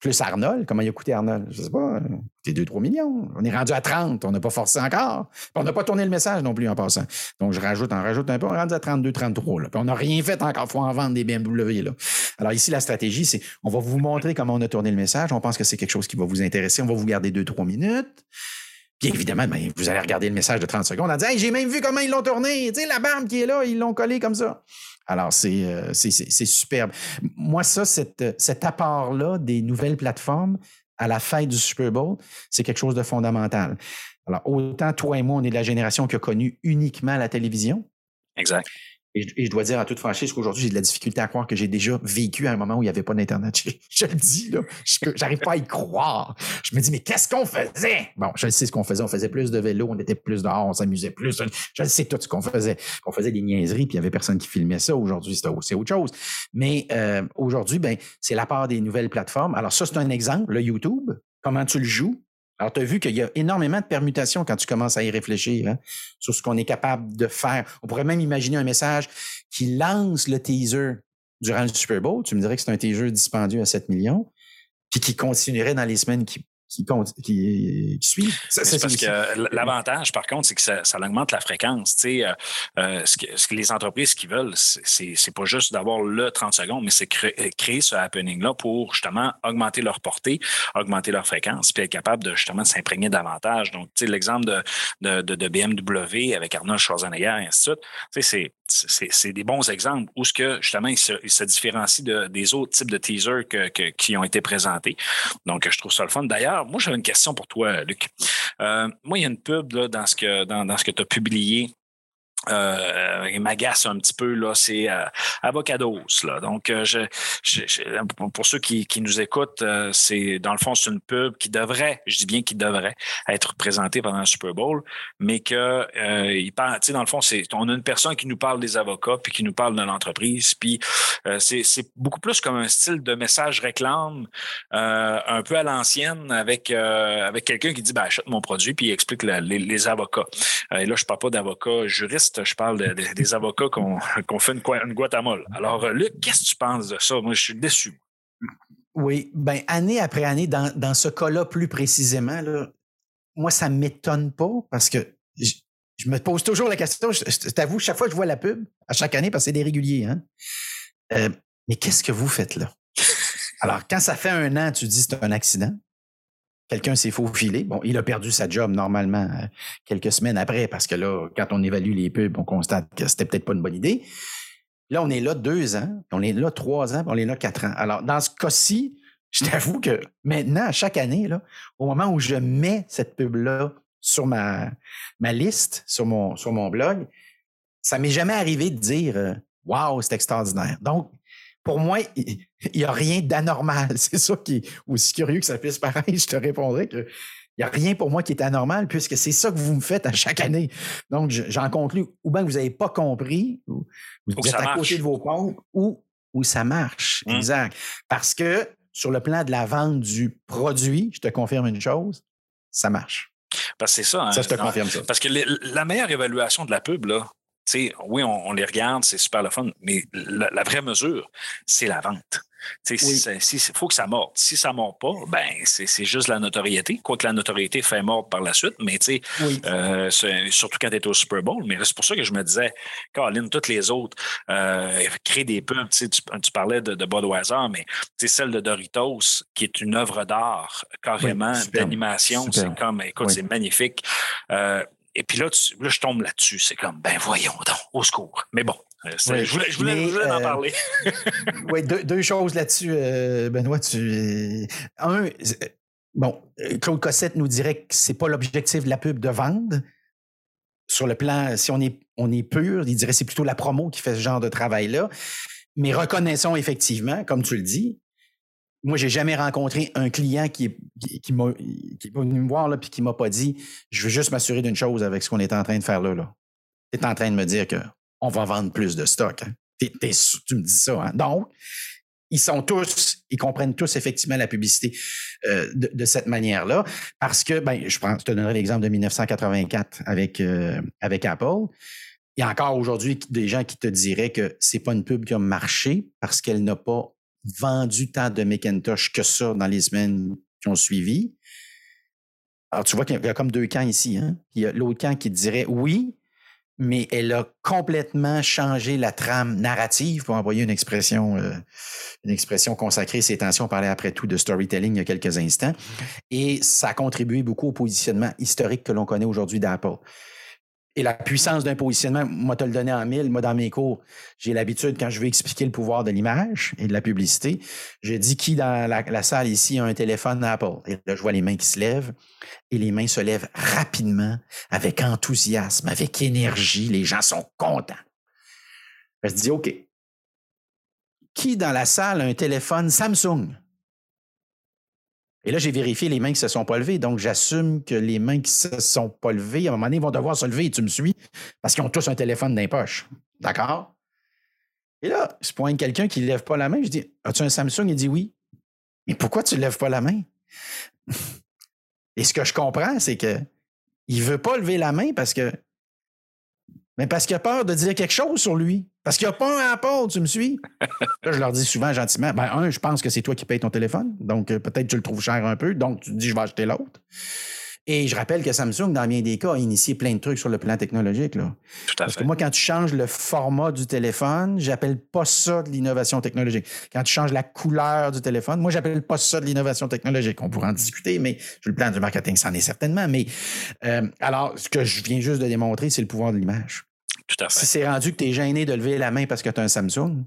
Plus Arnold, comment il a coûté Arnold? Je sais pas, coûté 2-3 millions. On est rendu à 30, on n'a pas forcé encore. on n'a pas tourné le message non plus en passant. Donc, je rajoute, on rajoute un peu, on est rendu à 32, 33. Là. Puis on n'a rien fait encore, il faut en vendre des BMW. Là. Alors ici, la stratégie, c'est on va vous montrer comment on a tourné le message. On pense que c'est quelque chose qui va vous intéresser. On va vous garder 2-3 minutes. Puis évidemment, ben, vous allez regarder le message de 30 secondes en disant Hey, j'ai même vu comment ils l'ont tourné. Tu la barbe qui est là, ils l'ont collé comme ça. Alors, c'est euh, superbe. Moi, ça, cet apport-là des nouvelles plateformes à la fin du Super Bowl, c'est quelque chose de fondamental. Alors, autant toi et moi, on est de la génération qui a connu uniquement la télévision. Exact. Et, je dois dire en toute franchise qu'aujourd'hui, j'ai de la difficulté à croire que j'ai déjà vécu à un moment où il n'y avait pas d'Internet. Je, le dis, là. J'arrive pas à y croire. Je me dis, mais qu'est-ce qu'on faisait? Bon, je sais ce qu'on faisait. On faisait plus de vélo, on était plus dehors, on s'amusait plus. Je sais tout ce qu'on faisait. On faisait des niaiseries, puis il n'y avait personne qui filmait ça. Aujourd'hui, c'est autre chose. Mais euh, aujourd'hui, ben, c'est la part des nouvelles plateformes. Alors, ça, c'est un exemple, le YouTube. Comment tu le joues? Alors, tu as vu qu'il y a énormément de permutations quand tu commences à y réfléchir hein, sur ce qu'on est capable de faire. On pourrait même imaginer un message qui lance le teaser durant le Super Bowl. Tu me dirais que c'est un teaser dispendieux à 7 millions, puis qui continuerait dans les semaines qui, qui, qui, qui suivent. C'est parce que l'avantage, par contre, c'est que ça, ça, augmente la fréquence. Tu sais, euh, euh ce, que, ce, que, les entreprises qui veulent, c'est pas juste d'avoir le 30 secondes, mais c'est créer, créer, ce happening-là pour justement augmenter leur portée, augmenter leur fréquence, puis être capable de justement s'imprégner davantage. Donc, tu sais, l'exemple de, de, de, de, BMW avec Arnold Schwarzenegger et ainsi de suite, tu sais, c'est c'est des bons exemples où ce que justement ils se, de, des autres types de teasers qui ont été présentés. Donc, je trouve ça le fun. D'ailleurs, moi, j'avais une question pour toi, Luc. Euh, moi, il y a une pub dans, dans ce que tu as publié euh, il m'agace un petit peu là, c'est euh, avocados là. Donc euh, je, pour ceux qui, qui nous écoutent, euh, c'est dans le fond c'est une pub qui devrait, je dis bien qui devrait être présentée pendant le Super Bowl, mais que il parle, dans le fond c'est on a une personne qui nous parle des avocats puis qui nous parle de l'entreprise, puis c'est c'est beaucoup plus comme un style de message réclame un peu à l'ancienne avec avec quelqu'un qui dit ben achète mon produit puis il explique les, les, avocats. et là je parle pas d'avocats je parle des avocats qu'on fait une, une guatamole. Alors, euh, Luc, qu'est-ce que tu penses de ça? Moi, je suis déçu. Oui, ben année après année, dans, ce cas-là plus précisément, moi, ça ne m'étonne pas parce que je, me pose toujours la question, je, t'avoue, chaque fois que je vois la pub, à chaque année, parce que c'est des réguliers, hein, euh, mais qu'est-ce que vous faites là? Alors, quand ça fait un an, tu dis c'est un accident quelqu'un s'est faufilé. Bon, il a perdu sa job normalement euh, quelques semaines après parce que là, quand on évalue les pubs, on constate que c'était peut-être pas une bonne idée. Là, on est là deux ans, on est là trois ans, on est là quatre ans. Alors, dans ce cas-ci, je t'avoue que maintenant, chaque année, au moment où je mets cette pub-là sur ma, liste, sur mon, blog, ça m'est jamais arrivé de dire Wow, c'est extraordinaire. Donc, pour moi, il n'y a rien d'anormal. C'est ça qui est aussi curieux que ça puisse paraître. Je te répondrai que il n'y a rien pour moi qui est anormal puisque c'est ça que vous me faites à chaque année. Donc, j'en conclus, ou bien que vous n'avez pas compris, ou vous êtes à côté de vos comptes, ou, ou ça marche. Mmh. Exact. Parce que sur le plan de la vente du produit, je te confirme une chose, ça marche. Parce que c'est ça. Hein, ça, je te confirme ça. Parce que la meilleure évaluation de la pub, là, oui, on, les regarde, c'est super le fun, mais la, vraie mesure, c'est la vente. Il faut que ça morde. Si ça ne mord pas, ben c'est juste la notoriété. Quoique la notoriété fait mordre par la suite, mais euh, surtout quand tu es au Super Bowl. Mais c'est pour ça que je me disais, Caroline, toutes les autres euh, créent des pubs. Tu, tu, parlais de, de Budweiser, mais celle de Doritos, qui est une œuvre d'art carrément d'animation. C'est comme, écoute, c'est magnifique. Euh, et puis là, là je tombe là-dessus. C'est comme, ben voyons donc, au secours. Mais bon, euh, je voulais, je voulais, en euh, parler. oui, deux, choses là-dessus, euh, Benoît. Tu, un, bon, Claude Cossette nous dirait que c'est pas l'objectif de la pub de vendre. Sur le plan, si on est, on est pur, il dirait que c'est plutôt la promo qui fait ce genre de travail-là. Mais reconnaissons effectivement, comme tu le dis, moi, j'ai jamais rencontré un client qui, qui, m'a venu me voir là, puis qui m'a pas dit Je veux juste m'assurer d'une chose avec ce qu'on est en train de faire là. là. Tu es en train de me dire qu'on va vendre plus de stock. Hein. tu me dis ça. Hein? Donc, ils sont tous, ils comprennent tous effectivement la publicité euh, de, cette manière-là. Parce que, ben, je, prends, je te donnerai l'exemple de 1984 avec, euh, avec Apple. Il y a encore aujourd'hui des gens qui te diraient que c'est pas une pub qui a marché parce qu'elle n'a pas vendu tant de Macintosh que ça dans les semaines qui ont suivi. Alors, tu vois qu'il y a comme deux camps ici. Hein? Il y a l'autre camp qui dirait oui, mais elle a complètement changé la trame narrative pour envoyer une expression, euh, une expression consacrée ces tensions. On parlait après tout de storytelling il y a quelques instants. Et ça a contribué beaucoup au positionnement historique que l'on connaît aujourd'hui d'Apple. Et la puissance d'un positionnement, moi, te le donné en mille. Moi, dans mes cours, j'ai l'habitude, quand je veux expliquer le pouvoir de l'image et de la publicité, je dis qui dans la, salle ici a un téléphone Apple. Et là, je vois les mains qui se lèvent. Et les mains se lèvent rapidement, avec enthousiasme, avec énergie. Les gens sont contents. Je dis, OK, qui dans la salle a un téléphone Samsung? Et là, j'ai vérifié les mains qui ne se sont pas levées. Donc, j'assume que les mains qui ne se sont pas levées, à un moment donné, vont devoir se lever, tu me suis, parce qu'ils ont tous un téléphone dans les poches. D'accord? Et là, je pointe quelqu'un qui ne lève pas la main. Je dis As-tu un Samsung? Il dit oui. Mais pourquoi tu ne lèves pas la main? Et ce que je comprends, c'est que il ne veut pas lever la main parce que. Mais parce qu'il a peur de dire quelque chose sur lui. Parce qu'il a pas un Apple, tu me suis? Là, je leur dis souvent gentiment, ben, un, je pense que c'est toi qui payes ton téléphone. Donc, euh, peut-être tu le trouves cher un peu. Donc, tu te dis, je vais acheter l'autre. Et je rappelle que Samsung, dans bien des cas, a initié plein de trucs sur le plan technologique. Là. Tout à Parce fait. que moi, quand tu changes le format du téléphone, j'appelle pas ça de l'innovation technologique. Quand tu changes la couleur du téléphone, moi, j'appelle pas ça de l'innovation technologique. On pourra en discuter, mais sur le plan du marketing, c'en est certainement. Mais euh, alors, ce que je viens juste de démontrer, c'est le pouvoir de l'image. Tout à Si fait. c'est rendu que tu es gêné de lever la main parce que tu as un Samsung,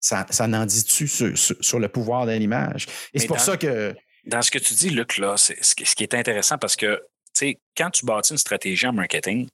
ça, ça n'en dit-tu sur, sur- sur le pouvoir de l'image? Et c'est pour dans- ça que. Dans ce que tu dis, Luc, là, ce qui est intéressant parce que, quand tu bâtis une stratégie en marketing,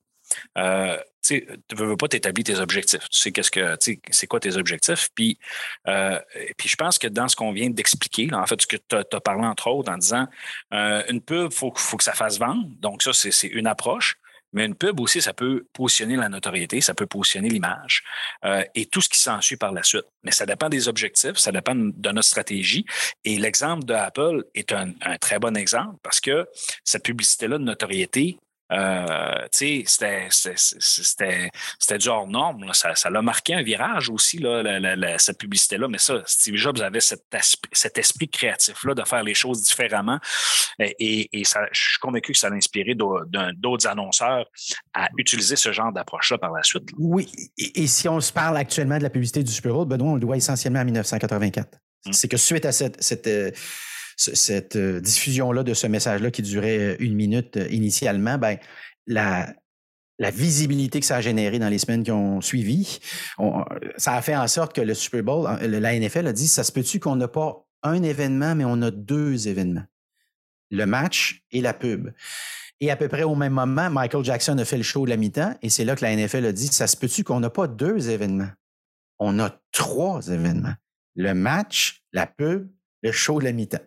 euh, tu tu veux, pas t'établir tes objectifs. Tu sais qu'est-ce que, c'est quoi tes objectifs? Puis, euh, puis je pense que dans ce qu'on vient d'expliquer, en fait, tu as, parlé entre autres en disant euh, une pub, faut, faut que ça fasse vendre. Donc ça, c'est une approche. Mais une pub aussi, ça peut positionner la notoriété, ça peut positionner l'image euh, et tout ce qui s'ensuit par la suite. Mais ça dépend des objectifs, ça dépend de notre stratégie. Et l'exemple de Apple est un, un très bon exemple parce que cette publicité-là de notoriété, euh, c'était- hors norme. là. Ça ça l'a marqué un virage aussi, là, la- la- la- cette publicité-là. Mais ça, Steve Jobs avait cet, aspe- cet esprit créatif-là de faire les choses différemment. Et, et- et ça, je suis convaincu que ça a inspiré d'autres annonceurs à utiliser ce genre d'approche-là par la suite. là. Oui, et, et si on se parle actuellement de la publicité du Super Bowl, Benoît, on le doit essentiellement à 1984. Mm. C'est que suite à cette, cette, euh, cette euh, diffusion-là de ce message-là qui durait euh, une minute euh, initialement, ben, la, visibilité que ça a généré dans les semaines qui ont suivi, ça a fait en sorte que le Super Bowl, la NFL a dit, ça se peut-tu qu'on n'a pas un événement, mais on a deux événements, le match et la pub. Et à peu près au même moment, Michael Jackson a fait le show de la mi-temps et c'est là que la NFL a dit, ça se peut-tu qu'on n'a pas deux événements? On a trois événements. Le match, la pub, le show de la mi-temps.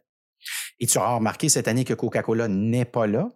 Et tu auras remarqué cette année que Coca-Cola n'est pas là,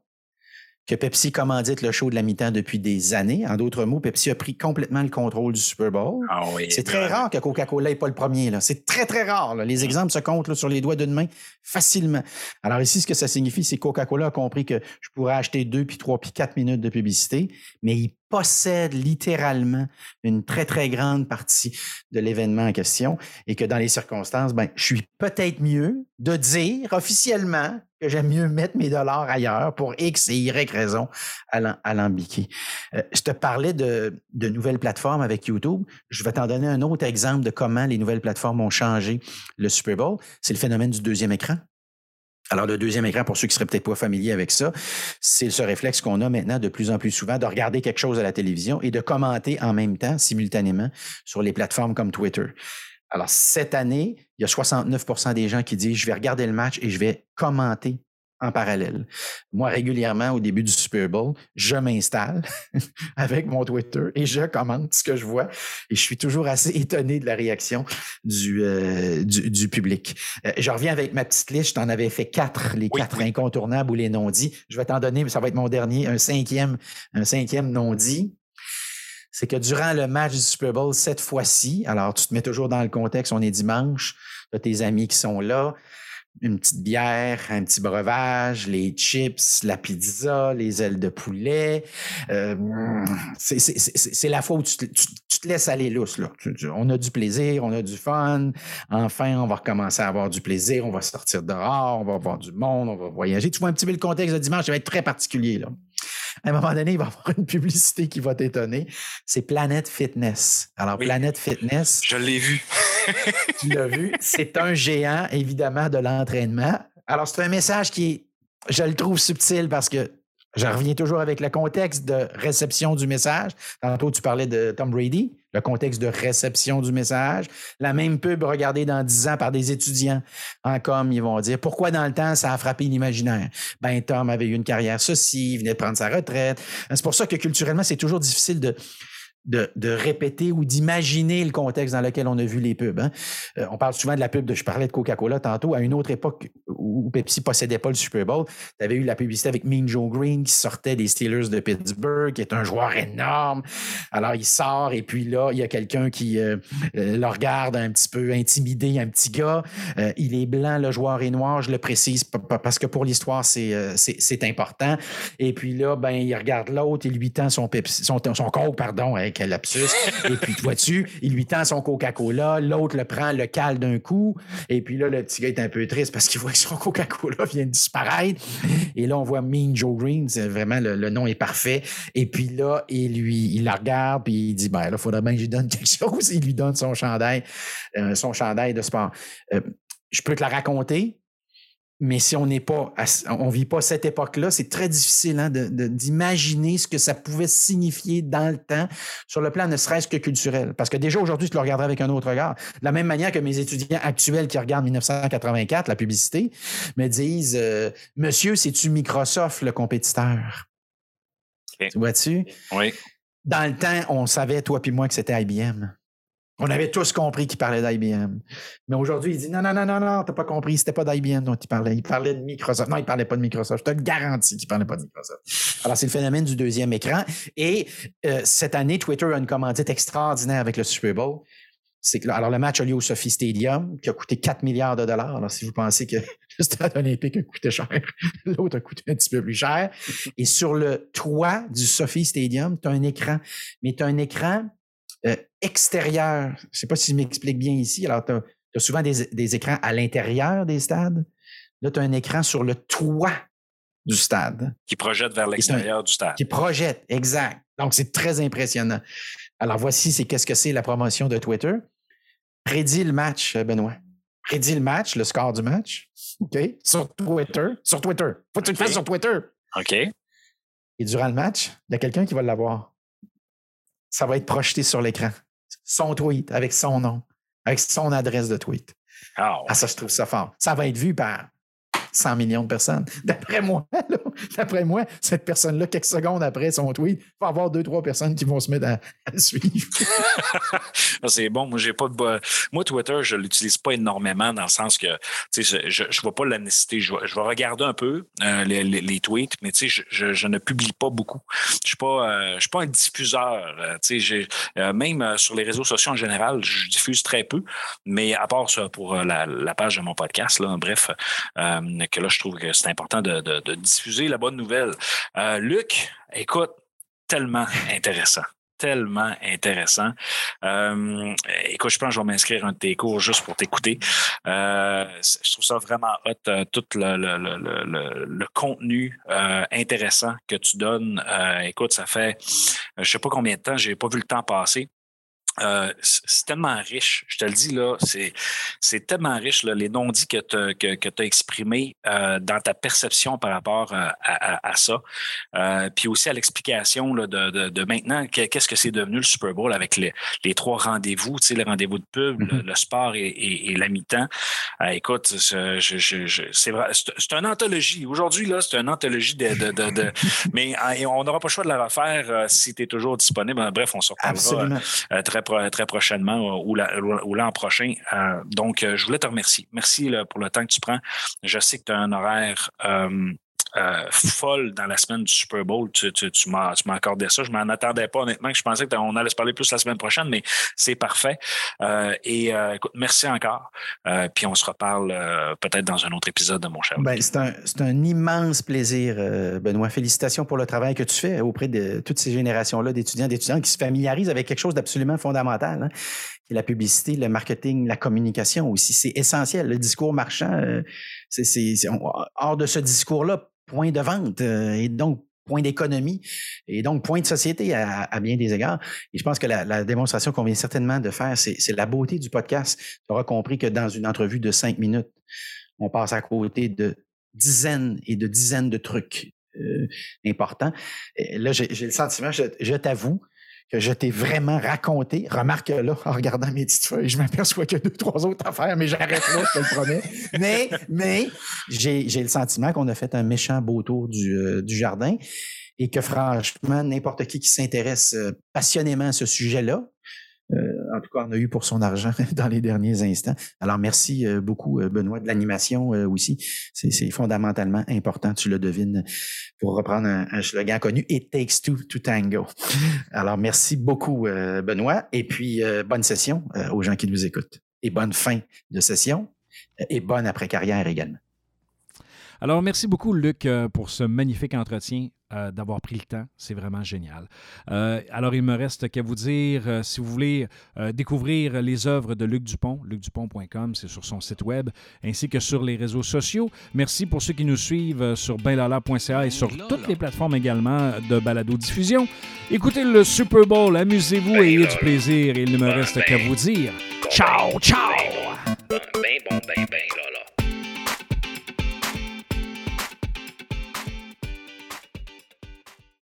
que Pepsi commandite le show de la mi-temps depuis des années. En d'autres mots, Pepsi a pris complètement le contrôle du Super Bowl. Ah oui, C'est très vraiment. rare que Coca-Cola n'est pas le premier. là. C'est très, très rare. là. Les exemples se comptent là, sur les doigts d'une main facilement. Alors ici, ce que ça signifie, c'est que Coca-Cola a compris que je pourrais acheter deux, puis trois, puis quatre minutes de publicité, mais il possède littéralement une très, très grande partie de l'événement en question et que dans les circonstances, ben, je suis peut-être mieux de dire officiellement que j'aime mieux mettre mes dollars ailleurs pour X et Y raison alam- alambiquées. Euh, je te parlais de, de nouvelles plateformes avec YouTube. Je vais t'en donner un autre exemple de comment les nouvelles plateformes ont changé le Super Bowl. C'est le phénomène du deuxième écran. Alors, le deuxième écran, pour ceux qui seraient peut-être pas familiers avec ça, c'est ce réflexe qu'on a maintenant de plus en plus souvent de regarder quelque chose à la télévision et de commenter en même temps, simultanément, sur les plateformes comme Twitter. Alors, cette année, il y a 69% des gens qui disent, je vais regarder le match et je vais commenter en parallèle. Moi, régulièrement, au début du Super Bowl, je m'installe avec mon Twitter et je commente ce que je vois. Et je suis toujours assez étonné de la réaction du, euh, du, du public. Euh, je reviens avec ma petite liste. Je t'en avais fait quatre, les Oui, quatre oui. incontournables ou les non-dits. Je vais t'en donner, ça va être mon dernier, un cinquième, un cinquième non-dit. C'est que durant le match du Super Bowl, cette fois-ci, alors tu te mets toujours dans le contexte, on est dimanche, tu as tes amis qui sont là, une petite bière, un petit breuvage, les chips, la pizza, les ailes de poulet. C'est- la fois où tu te, laisses aller lousse. Là. On a du plaisir, on a du fun. Enfin, on va recommencer à avoir du plaisir. On va sortir dehors, on va voir du monde, on va voyager. Tu vois un petit peu le contexte de dimanche, ça va être très particulier. Là. À un moment donné, il va y avoir une publicité qui va t'étonner. C'est Planet Fitness. Alors, Oui. Planet Fitness, Je l'ai vu. tu l'as vu, c'est un géant, évidemment, de l'entraînement. Alors, c'est un message qui est, je le trouve subtil parce que je reviens toujours avec le contexte de réception du message. Tantôt, tu parlais de Tom Brady, le contexte de réception du message. La même pub regardée dans 10 ans par des étudiants en com, ils vont dire pourquoi dans le temps ça a frappé l'imaginaire? Ben, Tom avait eu une carrière ceci, il venait de prendre sa retraite. C'est pour ça que culturellement, c'est toujours difficile de, de, répéter ou d'imaginer le contexte dans lequel on a vu les pubs. Hein. Euh, on parle souvent de la pub je parlais de Coca-Cola tantôt, à une autre époque où Pepsi possédait pas le Super Bowl, tu avais eu la publicité avec Mean Joe Green qui sortait des Steelers de Pittsburgh, qui est un joueur énorme. Alors il sort et puis là, il y a quelqu'un qui euh, euh, le regarde un petit peu intimidé, un petit gars. il est blanc, le joueur est noir, je le précise parce que pour l'histoire, c'est, important. Et puis là, ben, il regarde l'autre, il lui tend son, Pepsi, son, pardon, hein, et puis, vois-tu, il lui tend son Coca-Cola, l'autre le prend, le cale d'un coup. Et puis là, le petit gars est un peu triste parce qu'il voit que son Coca-Cola vient de disparaître. Et là, on voit Mean Joe Green, vraiment, le, nom est parfait. Et puis là, il lui, il la regarde, puis il dit, ben là, il faudrait bien que je lui donne quelque chose. Il lui donne son chandail, euh, son chandail de sport. Euh, je peux te la raconter, mais si on n'est pas, on vit pas cette époque-là, c'est très difficile hein, d'imaginer ce que ça pouvait signifier dans le temps sur le plan ne serait-ce que culturel. Parce que déjà aujourd'hui, je le regarderais avec un autre regard. De la même manière que mes étudiants actuels qui regardent 1984, la publicité, me disent euh, Monsieur, c'est-tu Microsoft le compétiteur? Tu vois-tu? Oui. Dans le temps, on savait, toi puis moi, que c'était IBM. On avait tous compris qu'il parlait d'IBM. Mais aujourd'hui, il dit non, non, non, non, non, t'as pas compris, c'était pas d'IBM dont il parlait. Il parlait de Microsoft. Non, il parlait pas de Microsoft. Je te le garantis qu'il parlait pas de Microsoft. Alors, c'est le phénomène du deuxième écran. Et euh, cette année, Twitter a une commandite extraordinaire avec le Super Bowl. C'est que, alors, le match a lieu au Sophie Stadium, qui a coûté 4 milliards de dollars. Alors, si vous pensez que le stade olympique a coûté cher, l'autre a coûté un petit peu plus cher. Et sur le toit du Sophie Stadium, tu as un écran. Mais tu as un écran euh, extérieur. Je ne sais pas si je m'explique bien ici. Alors, tu as, souvent des, écrans à l'intérieur des stades. Là, tu as un écran sur le toit du stade. Qui projette vers l'extérieur du stade. Qui projette, exact. Donc, c'est très impressionnant. Alors, voici, c'est qu'est-ce que c'est la promotion de Twitter. Prédit le match, euh, Benoît. Prédit le match, le score du match. OK? Sur Twitter. Sur Twitter. Faut que tu le fasses sur Twitter. OK. Et durant le match, il y a quelqu'un qui va l'avoir ça va être projeté sur l'écran. Son tweet avec son nom, avec son adresse de tweet. Ah, ah ça, je trouve ça fort. Ça va être vu par 100 millions de personnes. D'après moi, d'après moi, cette personne-là, quelques secondes après son tweet, va avoir deux, trois personnes qui vont se mettre à, suivre. C'est bon. Moi, j'ai pas de. Moi, Twitter, je l'utilise pas énormément dans le sens que je ne vois pas la nécessité. Je vais, regarder un peu euh, les, tweets, mais je, je, ne publie pas beaucoup. Je suis pas, euh, je suis pas un diffuseur. Euh, même sur les réseaux sociaux en général, je diffuse très peu, mais à part ça pour la, page de mon podcast, là, bref, que là, je trouve que c'est important de, diffuser la bonne nouvelle. Euh, Luc, écoute, tellement intéressant tellement intéressant. Euh, écoute, je pense que je vais m'inscrire un de tes cours juste pour t'écouter. Euh, je trouve ça vraiment hot, tout le, contenu intéressant que tu donnes. écoute, ça fait, je sais pas combien de temps, j'ai pas vu le temps passer. Euh, c'est tellement riche, je te le dis là, c'est, tellement riche là, les non-dits que tu que, que as exprimés euh, dans ta perception par rapport euh, à, à, ça. puis aussi à l'explication de, de, de, maintenant, qu'est-ce que c'est devenu le Super Bowl avec les, les trois rendez-vous, tu sais, le rendez-vous de pub, le, mm-hmm. sport et, et, la mi-temps. écoute, c'est, une anthologie. Aujourd'hui, là, c'est une anthologie de. mais on n'aura pas le choix de la refaire si tu es toujours disponible. Bref, on se retrouvera très très, prochainement ou, l'an prochain. Euh, donc, euh, je voulais te remercier. Merci pour le temps que tu prends. Je sais que tu as un horaire euh, folle dans la semaine du Super Bowl. Tu, tu, tu m'as accordé ça. Je m'en attendais pas, honnêtement. Je pensais qu'on allait se parler plus la semaine prochaine, mais c'est parfait. Euh, et euh, écoute, merci encore. puis on se reparle peut-être dans un autre épisode de mon cher. Ben, c'est un, un, immense plaisir, Benoît. Félicitations pour le travail que tu fais auprès de toutes ces générations-là d'étudiants, d'étudiants qui se familiarisent avec quelque chose d'absolument fondamental. Hein, la publicité, le marketing, la communication aussi. C'est essentiel. Le discours marchand, c'est hors de ce discours-là, point de vente euh, et donc point d'économie et donc point de société à, bien des égards. Et je pense que la, démonstration qu'on vient certainement de faire, c'est la beauté du podcast. Tu auras compris que dans une entrevue de cinq minutes, on passe à côté de dizaines et de dizaines de trucs euh, importants. là, j'ai le sentiment, je t'avoue, que je t'ai vraiment raconté. Remarque là, en regardant mes petites feuilles, je m'aperçois qu'il y a deux, trois autres affaires, mais j'arrête là, je te le promets. Mais, mais j'ai le sentiment qu'on a fait un méchant beau tour du, euh, du jardin. et que franchement, n'importe qui qui s'intéresse passionnément à ce sujet-là, en tout cas, on a eu pour son argent dans les derniers instants. Alors, merci beaucoup, Benoît, de l'animation aussi. C'est fondamentalement important, tu le devines, pour reprendre un, slogan connu, It takes two to tango. Alors, merci beaucoup, Benoît, et puis bonne session aux gens qui nous écoutent. Et bonne fin de session, et bonne après-carrière également. Alors, merci beaucoup, Luc, euh, pour ce magnifique entretien, euh, d'avoir pris le temps. C'est vraiment génial. Euh, alors, il me reste qu'à vous dire, si vous voulez découvrir les œuvres de Luc Dupont, lucdupont.com, c'est sur son site web, ainsi que sur les réseaux sociaux. Merci pour ceux qui nous suivent sur benlala.ca et sur toutes les plateformes également de balado-diffusion. Écoutez le Super Bowl, amusez-vous et ayez du plaisir. Il ne me reste qu'à vous dire ciao, ciao!